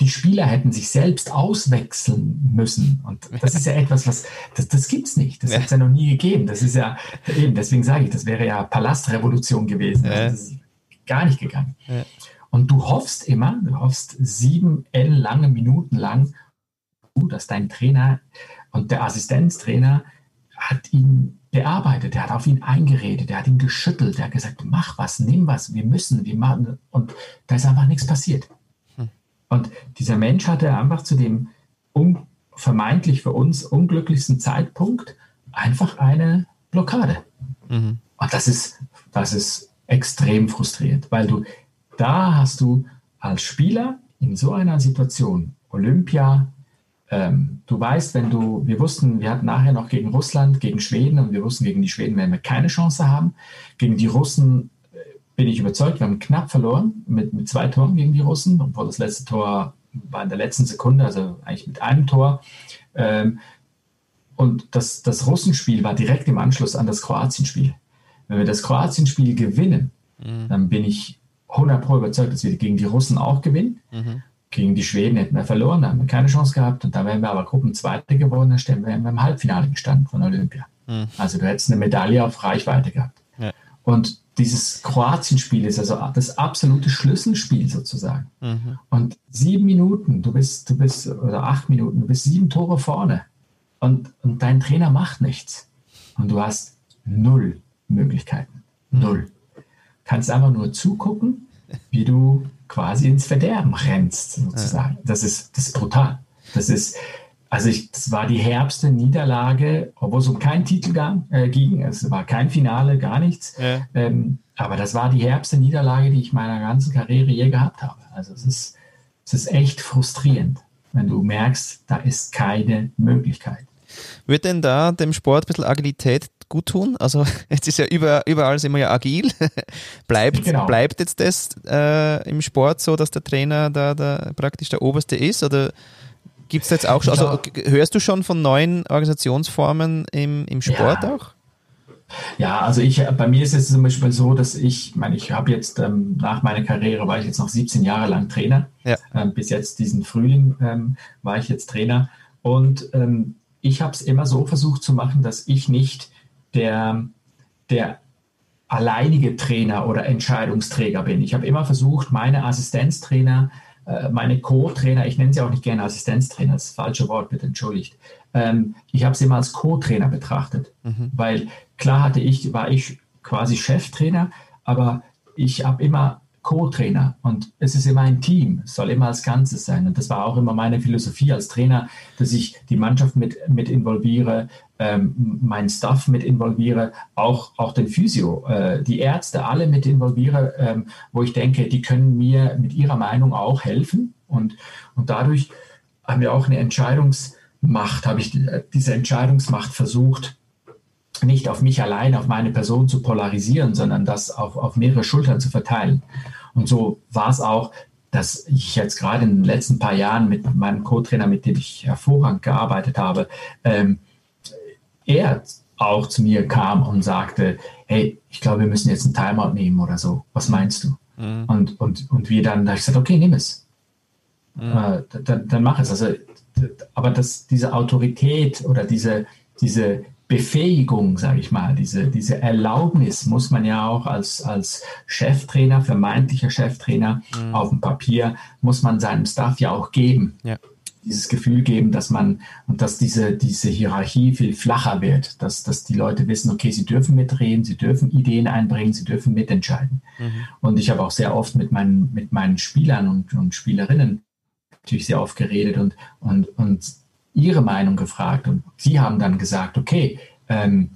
die Spieler hätten sich selbst auswechseln müssen. Und das ist ja etwas, was, das, das gibt es nicht. Das ja. hat es ja noch nie gegeben. Das ist ja, eben, deswegen sage ich, das wäre ja Palastrevolution gewesen. Ja. Also das ist gar nicht gegangen. Ja. Und du hoffst immer, du hoffst sieben lange Minuten lang, dass dein Trainer und der Assistenztrainer hat ihn bearbeitet, der hat auf ihn eingeredet, der hat ihn geschüttelt, der hat gesagt, mach was, nimm was, wir müssen, wir machen. Und da ist einfach nichts passiert. Hm. Und dieser Mensch hatte einfach zu dem um, vermeintlich für uns unglücklichsten Zeitpunkt einfach eine Blockade. Mhm. Und das ist, das ist extrem frustrierend, weil du da hast du als Spieler in so einer Situation Olympia, ähm, du weißt, wenn du, wir wussten, wir hatten nachher noch gegen Russland, gegen Schweden und wir wussten, gegen die Schweden werden wir keine Chance haben. Gegen die Russen äh, bin ich überzeugt, wir haben knapp verloren mit, mit zwei Toren gegen die Russen, obwohl das letzte Tor war in der letzten Sekunde, also eigentlich mit einem Tor. Ähm, und das, das Russenspiel war direkt im Anschluss an das Kroatienspiel. Wenn wir das Kroatienspiel gewinnen, mhm. dann bin ich 100 Pro überzeugt, dass wir gegen die Russen auch gewinnen. Mhm gegen die Schweden hätten wir verloren, da haben wir keine Chance gehabt. Und da wären wir aber Gruppenzweite geworden, dann stellen wir im Halbfinale gestanden von Olympia. Mhm. Also du hättest eine Medaille auf Reichweite gehabt. Ja. Und dieses Kroatien-Spiel ist also das absolute Schlüsselspiel sozusagen. Mhm. Und sieben Minuten, du bist, du bist, oder acht Minuten, du bist sieben Tore vorne. Und, und dein Trainer macht nichts. Und du hast null Möglichkeiten. Mhm. Null. Kannst einfach nur zugucken, wie du quasi ins Verderben rennst, sozusagen. Das, ist, das ist brutal. Das ist, also ich, das war die herbste Niederlage, obwohl es um keinen Titel äh, ging. Es war kein Finale, gar nichts. Ja. Ähm, aber das war die herbste Niederlage, die ich meiner ganzen Karriere je gehabt habe. Also es ist, es ist echt frustrierend, wenn du merkst, da ist keine Möglichkeit. Wird denn da dem Sport ein bisschen Agilität gut tun? Also jetzt ist ja überall, überall sind wir ja agil. bleibt, genau. bleibt jetzt das äh, im Sport so, dass der Trainer da, da praktisch der Oberste ist? Oder gibt es jetzt auch schon, also hörst du schon von neuen Organisationsformen im, im Sport ja. auch? Ja, also ich, bei mir ist es zum Beispiel so, dass ich, ich meine, ich habe jetzt ähm, nach meiner Karriere war ich jetzt noch 17 Jahre lang Trainer. Ja. Ähm, bis jetzt diesen Frühling ähm, war ich jetzt Trainer und ähm, ich habe es immer so versucht zu machen, dass ich nicht der, der alleinige Trainer oder Entscheidungsträger bin. Ich habe immer versucht, meine Assistenztrainer, äh, meine Co-Trainer, ich nenne sie auch nicht gerne Assistenztrainer, das, das falsche Wort, bitte entschuldigt. Ähm, ich habe sie immer als Co-Trainer betrachtet, mhm. weil klar hatte ich, war ich quasi Cheftrainer, aber ich habe immer Co-Trainer und es ist immer ein Team, es soll immer als Ganzes sein. Und das war auch immer meine Philosophie als Trainer, dass ich die Mannschaft mit, mit involviere, ähm, meinen Staff mit involviere, auch, auch den Physio, äh, die Ärzte, alle mit involviere, ähm, wo ich denke, die können mir mit ihrer Meinung auch helfen. Und, und dadurch haben wir auch eine Entscheidungsmacht, habe ich diese Entscheidungsmacht versucht, nicht auf mich allein, auf meine Person zu polarisieren, sondern das auf, auf mehrere Schultern zu verteilen. Und so war es auch, dass ich jetzt gerade in den letzten paar Jahren mit meinem Co-Trainer, mit dem ich hervorragend gearbeitet habe, ähm, er auch zu mir kam und sagte, hey, ich glaube, wir müssen jetzt einen Timeout nehmen oder so. Was meinst du? Mhm. Und, und, und wir dann, da ich gesagt, okay, nimm es. Mhm. Äh, dann, dann mach es. Also, aber das, diese Autorität oder diese, diese Befähigung, sage ich mal, diese, diese Erlaubnis muss man ja auch als, als Cheftrainer, vermeintlicher Cheftrainer mhm. auf dem Papier, muss man seinem Staff ja auch geben. Ja. Dieses Gefühl geben, dass man und dass diese, diese Hierarchie viel flacher wird, dass, dass die Leute wissen, okay, sie dürfen mitreden, sie dürfen Ideen einbringen, sie dürfen mitentscheiden. Mhm. Und ich habe auch sehr oft mit meinen, mit meinen Spielern und, und Spielerinnen natürlich sehr oft geredet und, und, und ihre Meinung gefragt und sie haben dann gesagt, okay, ähm,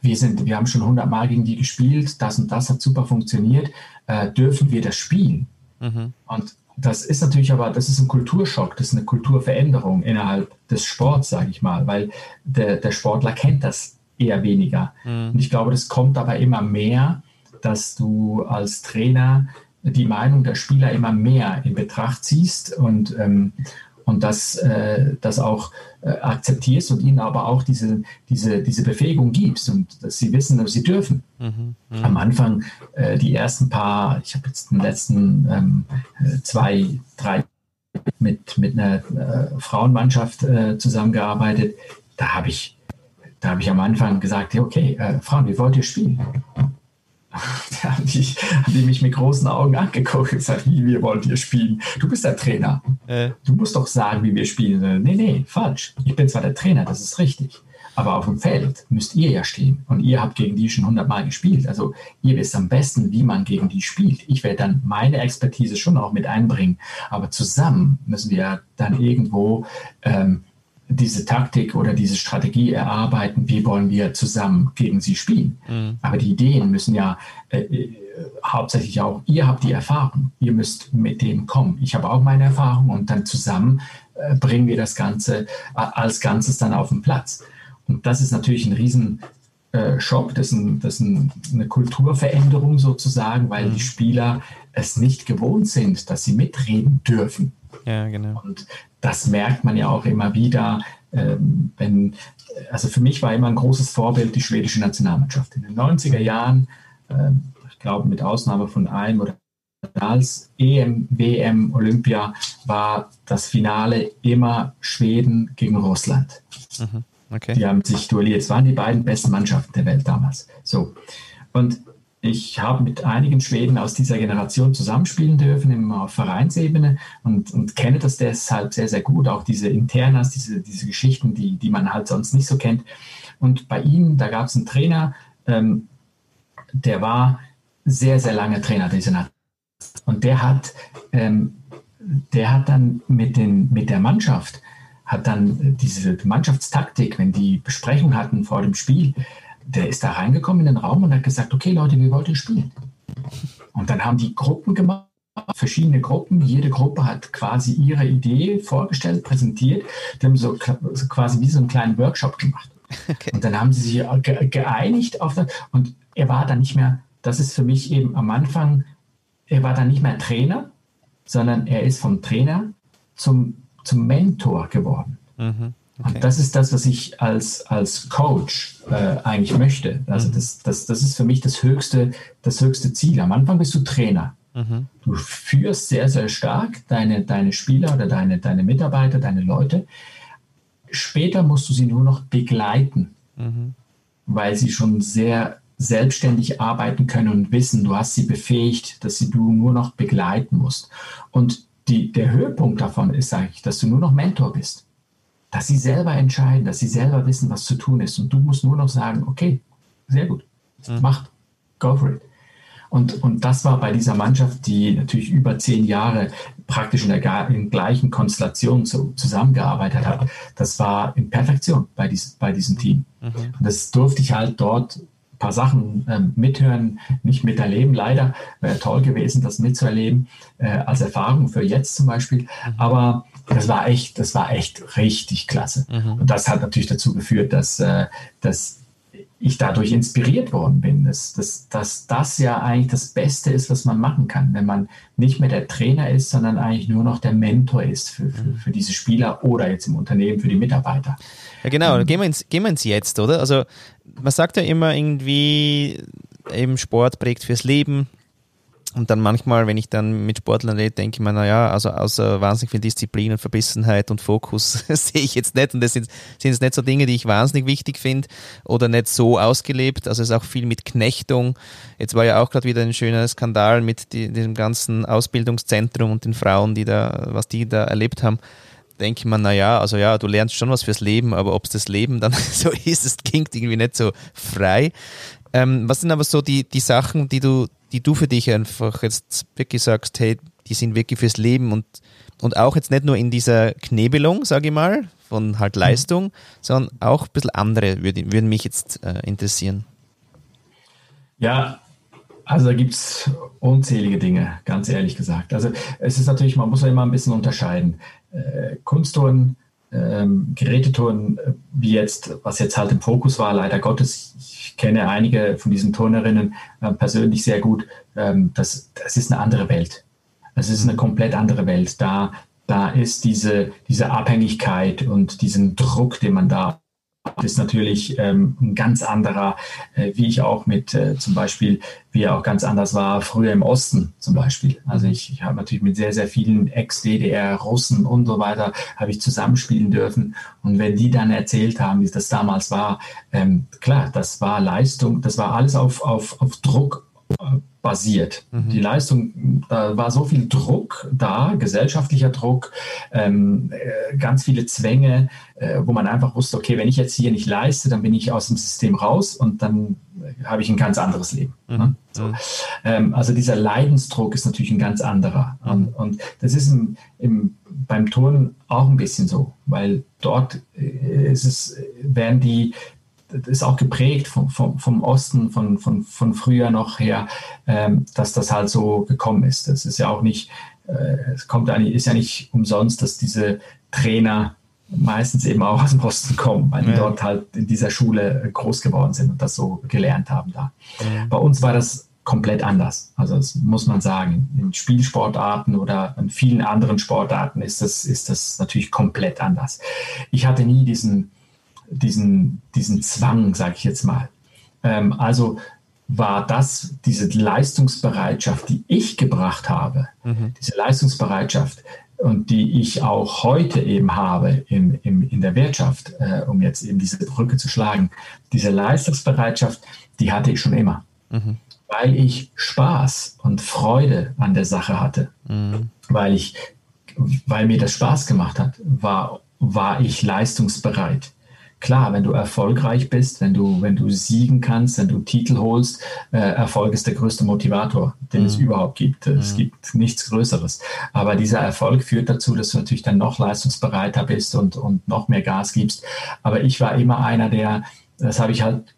wir, sind, wir haben schon 100 Mal gegen die gespielt, das und das hat super funktioniert, äh, dürfen wir das spielen? Mhm. Und das ist natürlich aber, das ist ein Kulturschock, das ist eine Kulturveränderung innerhalb des Sports, sage ich mal, weil der, der Sportler kennt das eher weniger. Mhm. Und ich glaube, das kommt aber immer mehr, dass du als Trainer die Meinung der Spieler immer mehr in Betracht ziehst und, ähm, und das, äh, das auch äh, akzeptierst und ihnen aber auch diese, diese, diese Befähigung gibst und dass sie wissen, dass sie dürfen. Mhm, mh. Am Anfang äh, die ersten paar, ich habe jetzt in den letzten ähm, äh, zwei, drei mit, mit einer äh, Frauenmannschaft äh, zusammengearbeitet, da habe ich, da ich am Anfang gesagt, okay, äh, Frauen, wie wollt ihr spielen? Da haben die, haben die mich mit großen Augen angeguckt und gesagt, wie wir wollt ihr spielen? Du bist der Trainer. Äh. Du musst doch sagen, wie wir spielen. Nee, nee, falsch. Ich bin zwar der Trainer, das ist richtig. Aber auf dem Feld müsst ihr ja stehen. Und ihr habt gegen die schon hundertmal gespielt. Also ihr wisst am besten, wie man gegen die spielt. Ich werde dann meine Expertise schon auch mit einbringen. Aber zusammen müssen wir dann irgendwo ähm, diese Taktik oder diese Strategie erarbeiten, wie wollen wir zusammen gegen sie spielen. Mhm. Aber die Ideen müssen ja äh, äh, hauptsächlich auch, ihr habt die Erfahrung, ihr müsst mit dem kommen. Ich habe auch meine Erfahrung und dann zusammen äh, bringen wir das Ganze äh, als Ganzes dann auf den Platz. Und das ist natürlich ein riesen äh, Schock, das ist, ein, das ist ein, eine Kulturveränderung sozusagen, weil mhm. die Spieler es nicht gewohnt sind, dass sie mitreden dürfen. Ja, genau. Und das merkt man ja auch immer wieder, ähm, wenn, also für mich war immer ein großes Vorbild die schwedische Nationalmannschaft. In den 90er Jahren, ähm, ich glaube mit Ausnahme von einem oder als EM, WM, Olympia war das Finale immer Schweden gegen Russland. Mhm, okay. Die haben sich duelliert. Es waren die beiden besten Mannschaften der Welt damals. So. Und ich habe mit einigen Schweden aus dieser Generation zusammenspielen dürfen im Vereinsebene und, und kenne das deshalb sehr, sehr gut. Auch diese Internas, diese, diese Geschichten, die, die man halt sonst nicht so kennt. Und bei ihm, da gab es einen Trainer, ähm, der war sehr, sehr lange Trainer dieser Nation. Und der hat, ähm, der hat dann mit, den, mit der Mannschaft, hat dann diese Mannschaftstaktik, wenn die Besprechung hatten vor dem Spiel, der ist da reingekommen in den Raum und hat gesagt, okay Leute, wir wollten spielen. Und dann haben die Gruppen gemacht, verschiedene Gruppen. Jede Gruppe hat quasi ihre Idee vorgestellt, präsentiert. Die haben so quasi wie so einen kleinen Workshop gemacht. Okay. Und dann haben sie sich geeinigt auf das. Und er war dann nicht mehr, das ist für mich eben am Anfang, er war dann nicht mehr Trainer, sondern er ist vom Trainer zum, zum Mentor geworden. Mhm. Okay. Und das ist das, was ich als, als Coach äh, eigentlich möchte. Also mhm. das, das, das ist für mich das höchste, das höchste Ziel. Am Anfang bist du Trainer. Mhm. Du führst sehr, sehr stark deine, deine Spieler oder deine, deine Mitarbeiter, deine Leute. Später musst du sie nur noch begleiten, mhm. weil sie schon sehr selbstständig arbeiten können und wissen, du hast sie befähigt, dass sie du nur noch begleiten musst. Und die, der Höhepunkt davon ist eigentlich, dass du nur noch Mentor bist dass sie selber entscheiden, dass sie selber wissen, was zu tun ist. Und du musst nur noch sagen, okay, sehr gut, mhm. macht, go for it. Und, und das war bei dieser Mannschaft, die natürlich über zehn Jahre praktisch in der in gleichen Konstellation zu, zusammengearbeitet hat, das war in Perfektion bei, dies, bei diesem Team. Mhm. Und das durfte ich halt dort ein paar Sachen äh, mithören, nicht miterleben. Leider wäre toll gewesen, das mitzuerleben, äh, als Erfahrung für jetzt zum Beispiel. Mhm. Aber das war echt, das war echt richtig klasse. Mhm. Und das hat natürlich dazu geführt, dass, äh, dass ich dadurch inspiriert worden bin, dass, dass, dass das ja eigentlich das Beste ist, was man machen kann, wenn man nicht mehr der Trainer ist, sondern eigentlich nur noch der Mentor ist für, für, mhm. für diese Spieler oder jetzt im Unternehmen für die Mitarbeiter. Ja, genau. Ähm, gehen, wir ins, gehen wir ins Jetzt, oder? Also, man sagt ja immer irgendwie, eben Sport prägt fürs Leben. Und dann manchmal, wenn ich dann mit Sportlern rede, denke ich mir, naja, also außer wahnsinnig viel Disziplin und Verbissenheit und Fokus sehe ich jetzt nicht. Und das sind, sind jetzt nicht so Dinge, die ich wahnsinnig wichtig finde oder nicht so ausgelebt. Also es ist auch viel mit Knechtung. Jetzt war ja auch gerade wieder ein schöner Skandal mit die, diesem ganzen Ausbildungszentrum und den Frauen, die da, was die da erlebt haben denke man, naja, also ja, du lernst schon was fürs Leben, aber ob es das Leben dann so ist, das klingt irgendwie nicht so frei. Ähm, was sind aber so die, die Sachen, die du, die du für dich einfach jetzt wirklich sagst, hey, die sind wirklich fürs Leben und, und auch jetzt nicht nur in dieser Knebelung, sage ich mal, von halt mhm. Leistung, mhm. sondern auch ein bisschen andere würden, würden mich jetzt äh, interessieren. Ja, also da gibt es unzählige Dinge, ganz ehrlich gesagt. Also es ist natürlich, man muss ja immer ein bisschen unterscheiden. Äh, Kunstturnen, ähm, Geräteturnen, wie jetzt, was jetzt halt im Fokus war, leider Gottes, ich kenne einige von diesen Turnerinnen äh, persönlich sehr gut, ähm, das, das ist eine andere Welt. Es ist eine komplett andere Welt. Da, da ist diese, diese Abhängigkeit und diesen Druck, den man da ist natürlich ähm, ein ganz anderer, äh, wie ich auch mit äh, zum Beispiel, wie er auch ganz anders war früher im Osten zum Beispiel. Also ich, ich habe natürlich mit sehr, sehr vielen Ex-DDR-Russen und so weiter, habe ich zusammenspielen dürfen. Und wenn die dann erzählt haben, wie das damals war, ähm, klar, das war Leistung, das war alles auf, auf, auf Druck basiert. Mhm. Die Leistung, da war so viel Druck da, gesellschaftlicher Druck, ähm, äh, ganz viele Zwänge, äh, wo man einfach wusste, okay, wenn ich jetzt hier nicht leiste, dann bin ich aus dem System raus und dann habe ich ein ganz anderes Leben. Mhm. Ne? So. Mhm. Ähm, also dieser Leidensdruck ist natürlich ein ganz anderer. Mhm. Und, und, das ist im, im, beim Turnen auch ein bisschen so, weil dort äh, ist es, werden die das ist auch geprägt vom, vom, vom Osten, von, von, von früher noch her, ähm, dass das halt so gekommen ist. Das ist ja auch nicht, äh, es kommt eigentlich, ist ja nicht umsonst, dass diese Trainer meistens eben auch aus dem Osten kommen, weil die dort halt in dieser Schule groß geworden sind und das so gelernt haben da. Ja. Bei uns war das komplett anders. Also das muss man sagen. In Spielsportarten oder in vielen anderen Sportarten ist das, ist das natürlich komplett anders. Ich hatte nie diesen, diesen, diesen Zwang, sage ich jetzt mal. Ähm, also war das diese Leistungsbereitschaft, die ich gebracht habe, mhm. diese Leistungsbereitschaft und die ich auch heute eben habe im, im, in der Wirtschaft, äh, um jetzt eben diese Brücke zu schlagen, diese Leistungsbereitschaft, die hatte ich schon immer, mhm. weil ich Spaß und Freude an der Sache hatte, mhm. weil ich, weil mir das Spaß gemacht hat, war, war ich leistungsbereit klar, wenn du erfolgreich bist, wenn du, wenn du siegen kannst, wenn du Titel holst, äh, Erfolg ist der größte Motivator, den mhm. es überhaupt gibt. Es mhm. gibt nichts Größeres. Aber dieser Erfolg führt dazu, dass du natürlich dann noch leistungsbereiter bist und, und noch mehr Gas gibst. Aber ich war immer einer, der, das habe ich halt,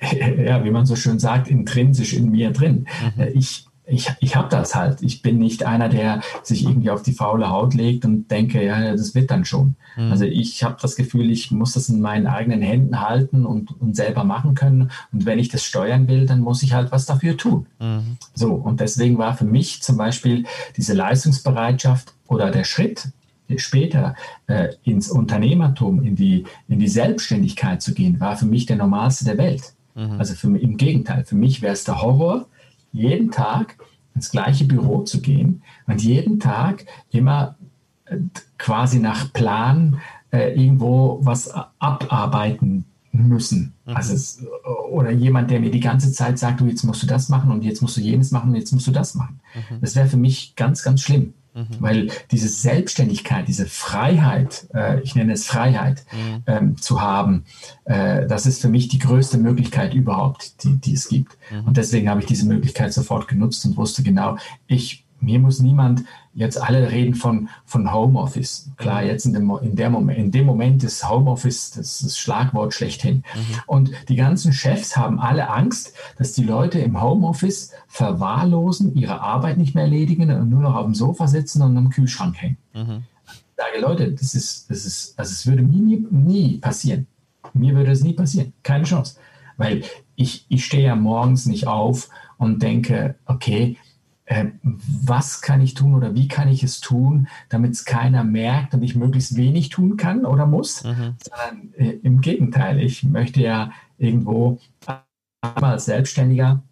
ja, wie man so schön sagt, intrinsisch in mir drin. Mhm. Ich ich, ich habe das halt. Ich bin nicht einer, der sich irgendwie auf die faule Haut legt und denke, ja, das wird dann schon. Mhm. Also ich habe das Gefühl, ich muss das in meinen eigenen Händen halten und, und selber machen können. Und wenn ich das steuern will, dann muss ich halt was dafür tun. Mhm. So, und deswegen war für mich zum Beispiel diese Leistungsbereitschaft oder der Schritt, später äh, ins Unternehmertum, in die, in die Selbstständigkeit zu gehen, war für mich der normalste der Welt. Mhm. Also für, im Gegenteil, für mich wäre es der Horror, jeden Tag ins gleiche Büro zu gehen und jeden Tag immer äh, quasi nach Plan äh, irgendwo was abarbeiten müssen. Mhm. Also es, oder jemand, der mir die ganze Zeit sagt, du jetzt musst du das machen und jetzt musst du jenes machen und jetzt musst du das machen. Mhm. Das wäre für mich ganz, ganz schlimm. Mhm. Weil diese Selbstständigkeit, diese Freiheit, äh, ich nenne es Freiheit, mhm. ähm, zu haben, äh, das ist für mich die größte Möglichkeit überhaupt, die, die es gibt. Mhm. Und deswegen habe ich diese Möglichkeit sofort genutzt und wusste genau, ich mir muss niemand jetzt alle reden von, von Homeoffice. Klar, mhm. jetzt in dem, in, der Moment, in dem Moment ist Homeoffice das, das Schlagwort schlechthin. Mhm. Und die ganzen Chefs haben alle Angst, dass die Leute im Homeoffice verwahrlosen, ihre Arbeit nicht mehr erledigen und nur noch auf dem Sofa sitzen und am Kühlschrank hängen. Mhm. Ich sage, Leute, das ist, das ist, also es würde mir nie, nie passieren. Mir würde es nie passieren. Keine Chance. Weil ich, ich stehe ja morgens nicht auf und denke, okay, was kann ich tun oder wie kann ich es tun, damit es keiner merkt und ich möglichst wenig tun kann oder muss, mhm. sondern äh, im Gegenteil, ich möchte ja irgendwo als Selbstständiger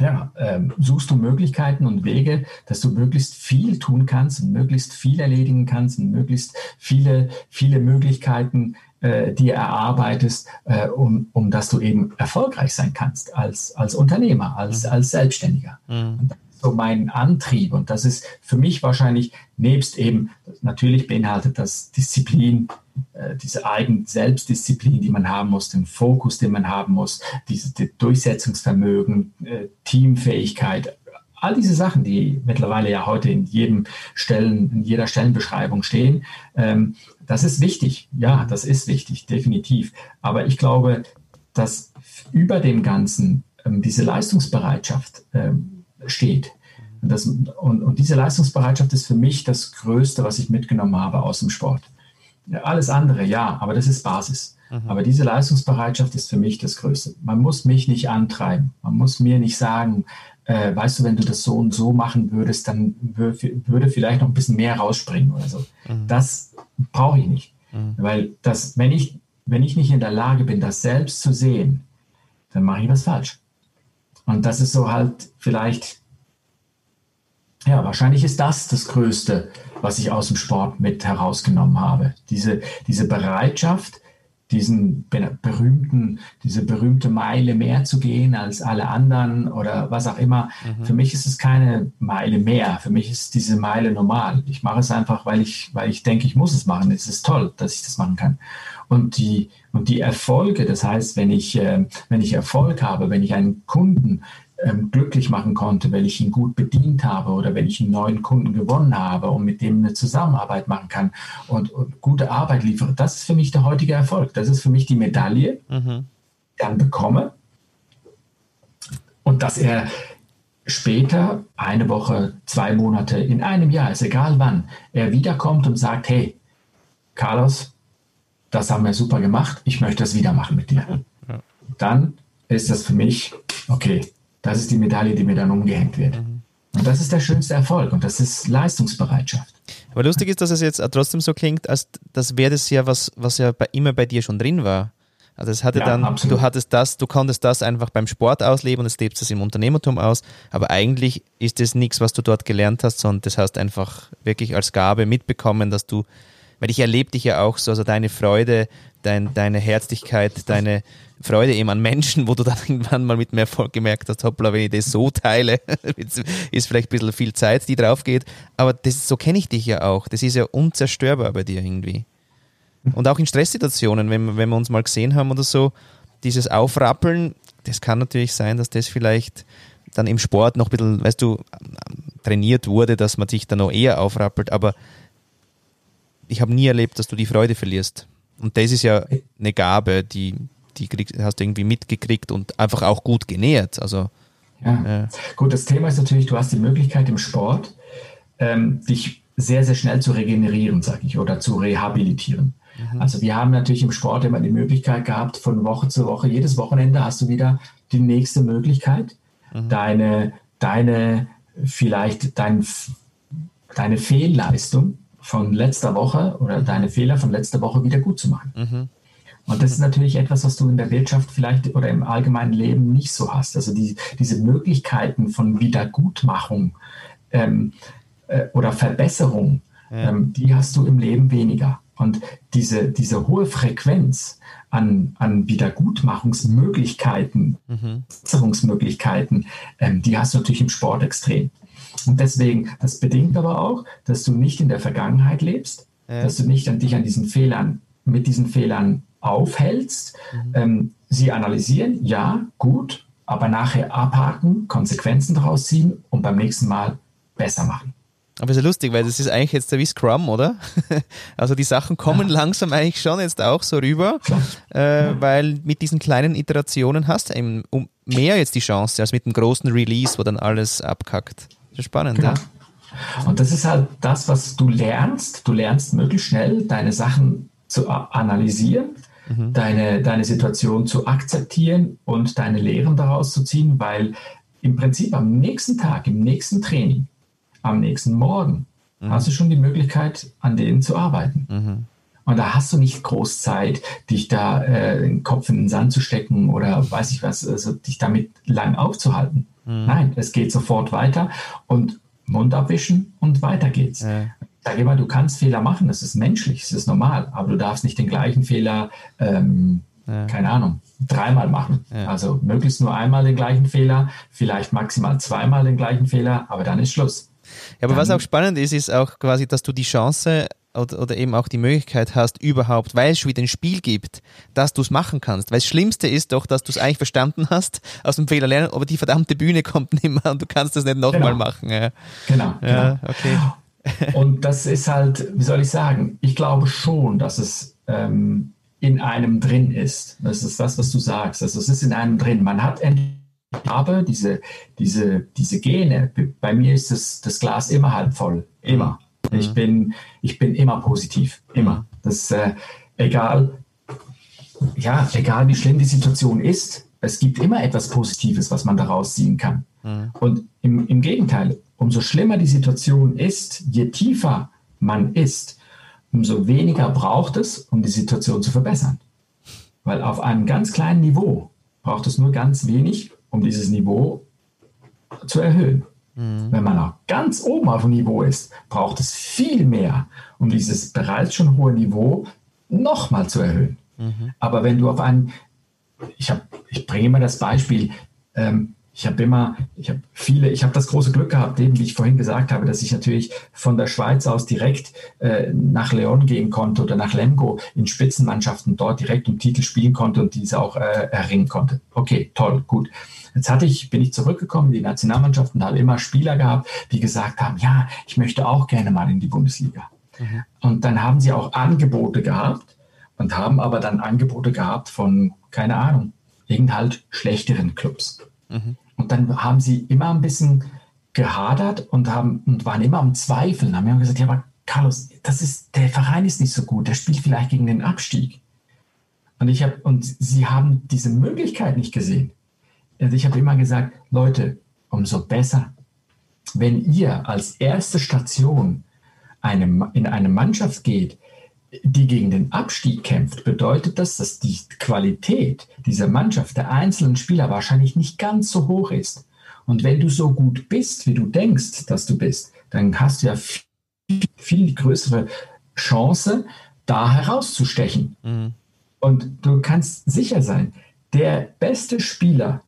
ja, ähm, suchst du Möglichkeiten und Wege, dass du möglichst viel tun kannst und möglichst viel erledigen kannst und möglichst viele, viele Möglichkeiten äh, dir erarbeitest, äh, um, um dass du eben erfolgreich sein kannst als, als Unternehmer, als, mhm. als Selbstständiger. Mhm. So mein Antrieb. Und das ist für mich wahrscheinlich nebst eben, natürlich beinhaltet das Disziplin, äh, diese eigene Selbstdisziplin, die man haben muss, den Fokus, den man haben muss, dieses Durchsetzungsvermögen, äh, Teamfähigkeit, all diese Sachen, die mittlerweile ja heute in jedem Stellen, in jeder Stellenbeschreibung stehen, ähm, das ist wichtig. Ja, das ist wichtig, definitiv. Aber ich glaube, dass über dem Ganzen ähm, diese Leistungsbereitschaft ähm, steht. Und, das, und, und, diese Leistungsbereitschaft ist für mich das Größte, was ich mitgenommen habe aus dem Sport. Ja, alles andere, ja, aber das ist Basis. Mhm. Aber diese Leistungsbereitschaft ist für mich das Größte. Man muss mich nicht antreiben. Man muss mir nicht sagen, äh, weißt du, wenn du das so und so machen würdest, dann würde vielleicht noch ein bisschen mehr rausspringen oder so. Mhm. Das brauche ich nicht. Mhm. Weil das, wenn ich, wenn ich nicht in der Lage bin, das selbst zu sehen, dann mache ich was falsch. Und das ist so halt vielleicht, ja, wahrscheinlich ist das das Größte, was ich aus dem Sport mit herausgenommen habe. Diese, diese Bereitschaft, diesen berühmten, diese berühmte Meile mehr zu gehen als alle anderen oder was auch immer. Mhm. Für mich ist es keine Meile mehr. Für mich ist diese Meile normal. Ich mache es einfach, weil ich, weil ich denke, ich muss es machen. Es ist toll, dass ich das machen kann. Und die, und die Erfolge, das heißt, wenn ich, äh, wenn ich Erfolg habe, wenn ich einen Kunden ähm, glücklich machen konnte, wenn ich ihn gut bedient habe oder wenn ich einen neuen Kunden gewonnen habe und mit dem eine Zusammenarbeit machen kann und, und gute Arbeit liefere. Das ist für mich der heutige Erfolg. Das ist für mich die Medaille, mhm. die ich dann bekomme. Und dass er später, eine Woche, zwei Monate, in einem Jahr, ist egal wann, er wiederkommt und sagt, hey, Carlos, das haben wir super gemacht, ich möchte das wieder machen mit dir. Ja. Dann ist das für mich, okay, das ist die Medaille, die mir dann umgehängt wird. Mhm. Und das ist der schönste Erfolg und das ist Leistungsbereitschaft. Aber lustig ist, dass es jetzt trotzdem so klingt, als das wäre das ja was, was ja bei, immer bei dir schon drin war. Also es hatte ja, dann, absolut. du hattest das, du konntest das einfach beim Sport ausleben und es lebst es im Unternehmertum aus, aber eigentlich ist das nichts, was du dort gelernt hast, sondern das hast einfach wirklich als Gabe mitbekommen, dass du, weil ich erlebe dich ja auch so, also deine Freude, dein, deine Herzlichkeit, deine, Freude eben an Menschen, wo du dann irgendwann mal mit mehr Erfolg gemerkt hast, hoppla, wenn ich das so teile, ist vielleicht ein bisschen viel Zeit, die drauf geht. Aber das, so kenne ich dich ja auch. Das ist ja unzerstörbar bei dir irgendwie. Und auch in Stresssituationen, wenn, wenn wir uns mal gesehen haben oder so, dieses Aufrappeln, das kann natürlich sein, dass das vielleicht dann im Sport noch ein bisschen, weißt du, trainiert wurde, dass man sich dann noch eher aufrappelt. Aber ich habe nie erlebt, dass du die Freude verlierst. Und das ist ja eine Gabe, die, die krieg, hast du irgendwie mitgekriegt und einfach auch gut genährt. Also, ja. Äh. Gut, das Thema ist natürlich, du hast die Möglichkeit im Sport, ähm, dich sehr, sehr schnell zu regenerieren, sage ich, oder zu rehabilitieren. Mhm. Also wir haben natürlich im Sport immer die Möglichkeit gehabt, von Woche zu Woche, jedes Wochenende hast du wieder die nächste Möglichkeit, mhm. deine, deine, vielleicht dein, deine Fehlleistung von letzter Woche oder deine Fehler von letzter Woche wieder gut zu machen. Und das ist natürlich etwas, was du in der Wirtschaft vielleicht oder im allgemeinen Leben nicht so hast. Also die, diese Möglichkeiten von Wiedergutmachung ähm, äh, oder Verbesserung, ja. ähm, die hast du im Leben weniger. Und diese, diese hohe Frequenz an, an Wiedergutmachungsmöglichkeiten, mhm. Verbesserungsmöglichkeiten, ähm, die hast du natürlich im Sport extrem. Und deswegen, das bedingt aber auch, dass du nicht in der Vergangenheit lebst, ja. dass du nicht an dich an diesen Fehlern, mit diesen Fehlern aufhältst, mhm. ähm, sie analysieren, ja, gut, aber nachher abhaken, Konsequenzen daraus ziehen und beim nächsten Mal besser machen. Aber ist ja lustig, weil das ist eigentlich jetzt wie Scrum, oder? also die Sachen kommen ja. langsam eigentlich schon jetzt auch so rüber, äh, ja. weil mit diesen kleinen Iterationen hast du eben mehr jetzt die Chance als mit dem großen Release, wo dann alles abkackt. Das ist spannend, genau. ja. Und das ist halt das, was du lernst. Du lernst möglichst schnell, deine Sachen zu analysieren mhm. deine, deine Situation zu akzeptieren und deine Lehren daraus zu ziehen, weil im Prinzip am nächsten Tag, im nächsten Training, am nächsten Morgen mhm. hast du schon die Möglichkeit, an denen zu arbeiten. Mhm. Und da hast du nicht groß Zeit, dich da äh, den Kopf in den Sand zu stecken oder weiß ich was, also dich damit lang aufzuhalten. Mhm. Nein, es geht sofort weiter und Mund abwischen und weiter geht's. Ja sage immer, du kannst Fehler machen, das ist menschlich, das ist normal, aber du darfst nicht den gleichen Fehler, ähm, ja. keine Ahnung, dreimal machen. Ja. Also möglichst nur einmal den gleichen Fehler, vielleicht maximal zweimal den gleichen Fehler, aber dann ist Schluss. Ja, aber dann, was auch spannend ist, ist auch quasi, dass du die Chance oder, oder eben auch die Möglichkeit hast, überhaupt, weil es schon wieder ein Spiel gibt, dass du es machen kannst. Weil das Schlimmste ist doch, dass du es eigentlich verstanden hast, aus dem Fehler lernen, aber die verdammte Bühne kommt nicht mehr und du kannst es nicht nochmal genau. machen. Ja. Genau. Ja, genau. okay. Und das ist halt, wie soll ich sagen, ich glaube schon, dass es ähm, in einem drin ist. Das ist das, was du sagst. Also es ist in einem drin. Man hat aber diese, diese, diese Gene. Bei mir ist das, das Glas immer halb voll. Immer. Mhm. Ich, bin, ich bin immer positiv. Immer. Mhm. Das äh, egal, ja, egal wie schlimm die Situation ist, es gibt immer etwas Positives, was man daraus ziehen kann. Mhm. Und im, im Gegenteil, umso schlimmer die Situation ist, je tiefer man ist, umso weniger braucht es, um die Situation zu verbessern. Weil auf einem ganz kleinen Niveau braucht es nur ganz wenig, um dieses Niveau zu erhöhen. Mhm. Wenn man auch ganz oben auf dem Niveau ist, braucht es viel mehr, um dieses bereits schon hohe Niveau nochmal zu erhöhen. Mhm. Aber wenn du auf einen, ich, hab, ich bringe immer das Beispiel, ähm, ich habe immer, ich habe viele, ich habe das große Glück gehabt, eben wie ich vorhin gesagt habe, dass ich natürlich von der Schweiz aus direkt äh, nach Leon gehen konnte oder nach Lemgo in Spitzenmannschaften dort direkt um Titel spielen konnte und diese auch äh, erringen konnte. Okay, toll, gut. Jetzt hatte ich, bin ich zurückgekommen in die Nationalmannschaft und habe immer Spieler gehabt, die gesagt haben, ja, ich möchte auch gerne mal in die Bundesliga. Mhm. Und dann haben sie auch Angebote gehabt und haben aber dann Angebote gehabt von, keine Ahnung, irgend halt schlechteren Clubs. Mhm. Und dann haben sie immer ein bisschen gehadert und, haben, und waren immer am Zweifeln. Haben immer gesagt, ja, aber Carlos, das ist, der Verein ist nicht so gut, der spielt vielleicht gegen den Abstieg. Und, ich hab, und sie haben diese Möglichkeit nicht gesehen. Also ich habe immer gesagt, Leute, umso besser, wenn ihr als erste Station eine, in eine Mannschaft geht, die gegen den Abstieg kämpft, bedeutet das, dass die Qualität dieser Mannschaft, der einzelnen Spieler wahrscheinlich nicht ganz so hoch ist. Und wenn du so gut bist, wie du denkst, dass du bist, dann hast du ja viel, viel größere Chance, da herauszustechen. Mhm. Und du kannst sicher sein, der beste Spieler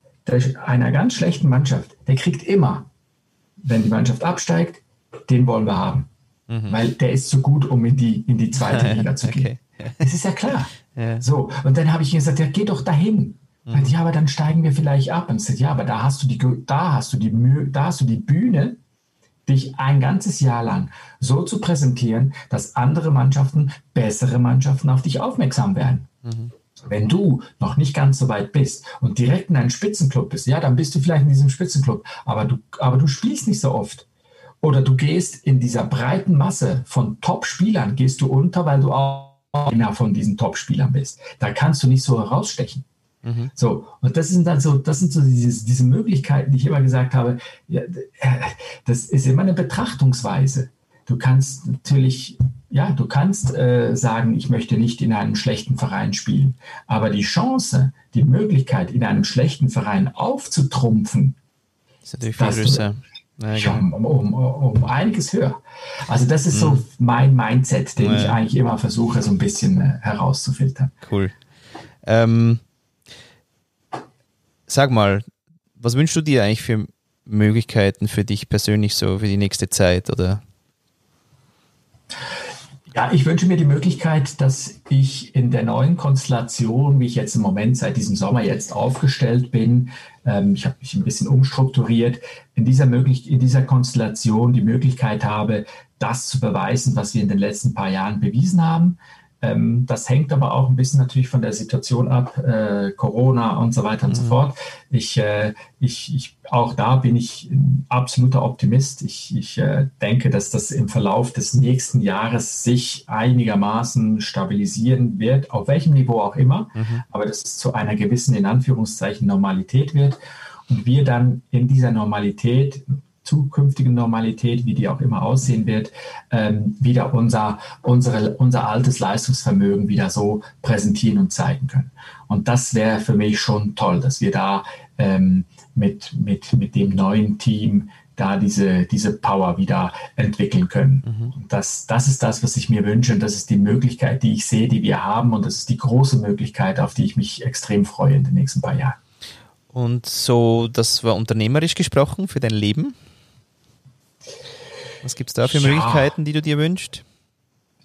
einer ganz schlechten Mannschaft, der kriegt immer, wenn die Mannschaft absteigt, den wollen wir haben. Mhm. Weil der ist zu gut, um in die, in die zweite Liga zu gehen. Okay. Das ist ja klar. Ja. So, und dann habe ich gesagt, ja, geh doch dahin. Mhm. Ja, aber dann steigen wir vielleicht ab. Und sagt, ja, aber da hast du die, da hast du die Mühe, da hast du die Bühne, dich ein ganzes Jahr lang so zu präsentieren, dass andere Mannschaften, bessere Mannschaften auf dich aufmerksam werden. Mhm. Wenn du noch nicht ganz so weit bist und direkt in einem Spitzenclub bist, ja, dann bist du vielleicht in diesem Spitzenclub, aber du, aber du spielst nicht so oft. Oder du gehst in dieser breiten Masse von Top-Spielern, gehst du unter, weil du auch einer von diesen Top-Spielern bist. Da kannst du nicht so herausstechen. Mhm. So, und das sind dann so, das sind so diese, diese Möglichkeiten, die ich immer gesagt habe, ja, das ist immer eine Betrachtungsweise. Du kannst natürlich, ja, du kannst äh, sagen, ich möchte nicht in einem schlechten Verein spielen. Aber die Chance, die Möglichkeit, in einem schlechten Verein aufzutrumpfen, ist natürlich viel größer. Ja, um, um, um, einiges höher. Also das ist so mhm. mein Mindset, den ja. ich eigentlich immer versuche, so ein bisschen äh, herauszufiltern. Cool. Ähm, sag mal, was wünschst du dir eigentlich für Möglichkeiten für dich persönlich so für die nächste Zeit oder? Ja, ich wünsche mir die Möglichkeit, dass ich in der neuen Konstellation, wie ich jetzt im Moment seit diesem Sommer jetzt aufgestellt bin, ähm, ich habe mich ein bisschen umstrukturiert, in dieser, möglich in dieser Konstellation die Möglichkeit habe, das zu beweisen, was wir in den letzten paar Jahren bewiesen haben. Ähm, das hängt aber auch ein bisschen natürlich von der Situation ab, äh, Corona und so weiter und mhm. so fort. Ich, äh, ich, ich, auch da bin ich ein absoluter Optimist. Ich, ich äh, denke, dass das im Verlauf des nächsten Jahres sich einigermaßen stabilisieren wird, auf welchem Niveau auch immer, mhm. aber dass es zu einer gewissen, in Anführungszeichen, Normalität wird. Und wir dann in dieser Normalität zukünftigen Normalität, wie die auch immer aussehen wird, ähm, wieder unser, unsere, unser altes Leistungsvermögen wieder so präsentieren und zeigen können. Und das wäre für mich schon toll, dass wir da ähm, mit, mit, mit dem neuen Team da diese, diese Power wieder entwickeln können. Mhm. Und das, das ist das, was ich mir wünsche und das ist die Möglichkeit, die ich sehe, die wir haben und das ist die große Möglichkeit, auf die ich mich extrem freue in den nächsten paar Jahren. Und so, das war unternehmerisch gesprochen für dein Leben? Was gibt es da für ja, Möglichkeiten, die du dir wünschst?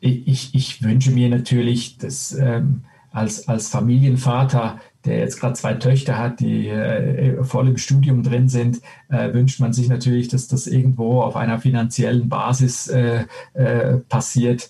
Ich, ich wünsche mir natürlich, dass ähm, als, als Familienvater, der jetzt gerade zwei Töchter hat, die äh, voll im Studium drin sind, äh, wünscht man sich natürlich, dass das irgendwo auf einer finanziellen Basis äh, äh passiert,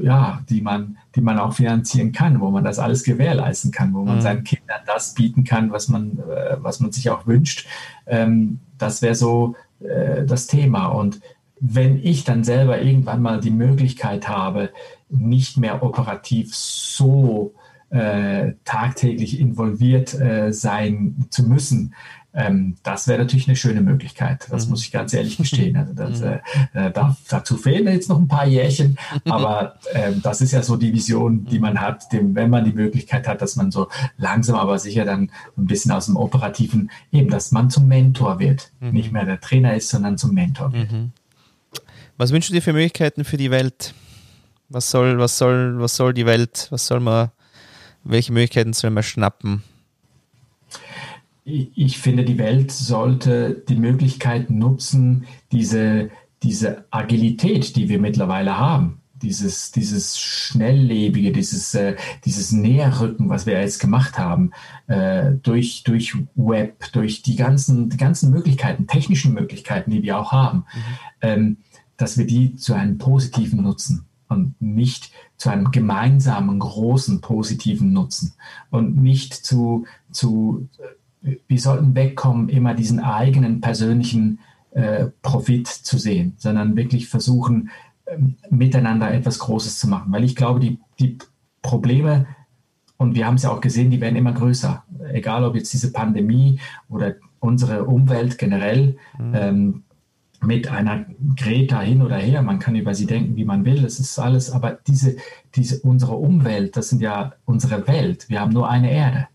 ja, die man, die man auch finanzieren kann, wo man das alles gewährleisten kann, wo man mhm. seinen Kindern das bieten kann, was man, äh, was man sich auch wünscht. Ähm, das wäre so äh, das Thema. Und wenn ich dann selber irgendwann mal die Möglichkeit habe, nicht mehr operativ so äh, tagtäglich involviert äh, sein zu müssen. Ähm, das wäre natürlich eine schöne Möglichkeit. Das mhm. muss ich ganz ehrlich gestehen. Also das, mhm. äh, da, dazu fehlen jetzt noch ein paar Jährchen, aber äh, das ist ja so die Vision, die man hat, dem, wenn man die Möglichkeit hat, dass man so langsam aber sicher dann ein bisschen aus dem Operativen, eben, dass man zum Mentor wird. Mhm. Nicht mehr der Trainer ist, sondern zum Mentor wird. Mhm. Was wünschst du dir für Möglichkeiten für die Welt? Was soll, was soll, was soll die Welt, was soll man, welche Möglichkeiten soll man schnappen? Ich finde, die Welt sollte die Möglichkeit nutzen, diese, diese Agilität, die wir mittlerweile haben, dieses, dieses Schnelllebige, dieses, äh, dieses Näherrücken, was wir jetzt gemacht haben, äh, durch, durch Web, durch die ganzen, die ganzen Möglichkeiten, technischen Möglichkeiten, die wir auch haben, mhm. ähm, dass wir die zu einem positiven nutzen und nicht zu einem gemeinsamen, großen, positiven Nutzen und nicht zu, zu wir sollten wegkommen, immer diesen eigenen persönlichen äh, Profit zu sehen, sondern wirklich versuchen, äh, miteinander etwas Großes zu machen. Weil ich glaube, die, die Probleme, und wir haben es ja auch gesehen, die werden immer größer. Egal ob jetzt diese Pandemie oder unsere Umwelt generell. Mhm. Ähm, mit einer Greta hin oder her, man kann über sie denken, wie man will, es ist alles, aber diese, diese, unsere Umwelt, das sind ja unsere Welt. Wir haben nur eine Erde.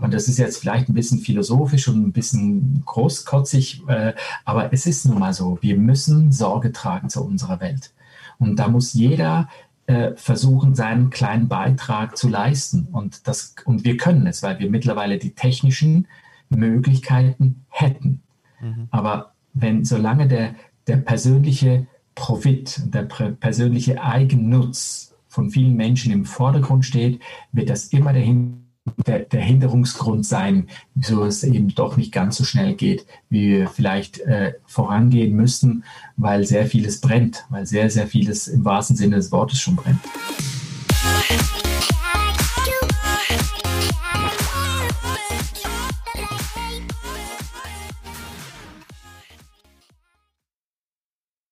Und das ist jetzt vielleicht ein bisschen philosophisch und ein bisschen großkotzig, äh, aber es ist nun mal so, wir müssen Sorge tragen zu unserer Welt. Und da muss jeder äh, versuchen, seinen kleinen Beitrag zu leisten. Und, das, und wir können es, weil wir mittlerweile die technischen Möglichkeiten hätten. Mhm. Aber wenn, solange der, der persönliche Profit, der persönliche Eigennutz von vielen Menschen im Vordergrund steht, wird das immer dahin der, der Hinderungsgrund sein, wieso es eben doch nicht ganz so schnell geht, wie wir vielleicht äh, vorangehen müssten, weil sehr vieles brennt, weil sehr, sehr vieles im wahrsten Sinne des Wortes schon brennt.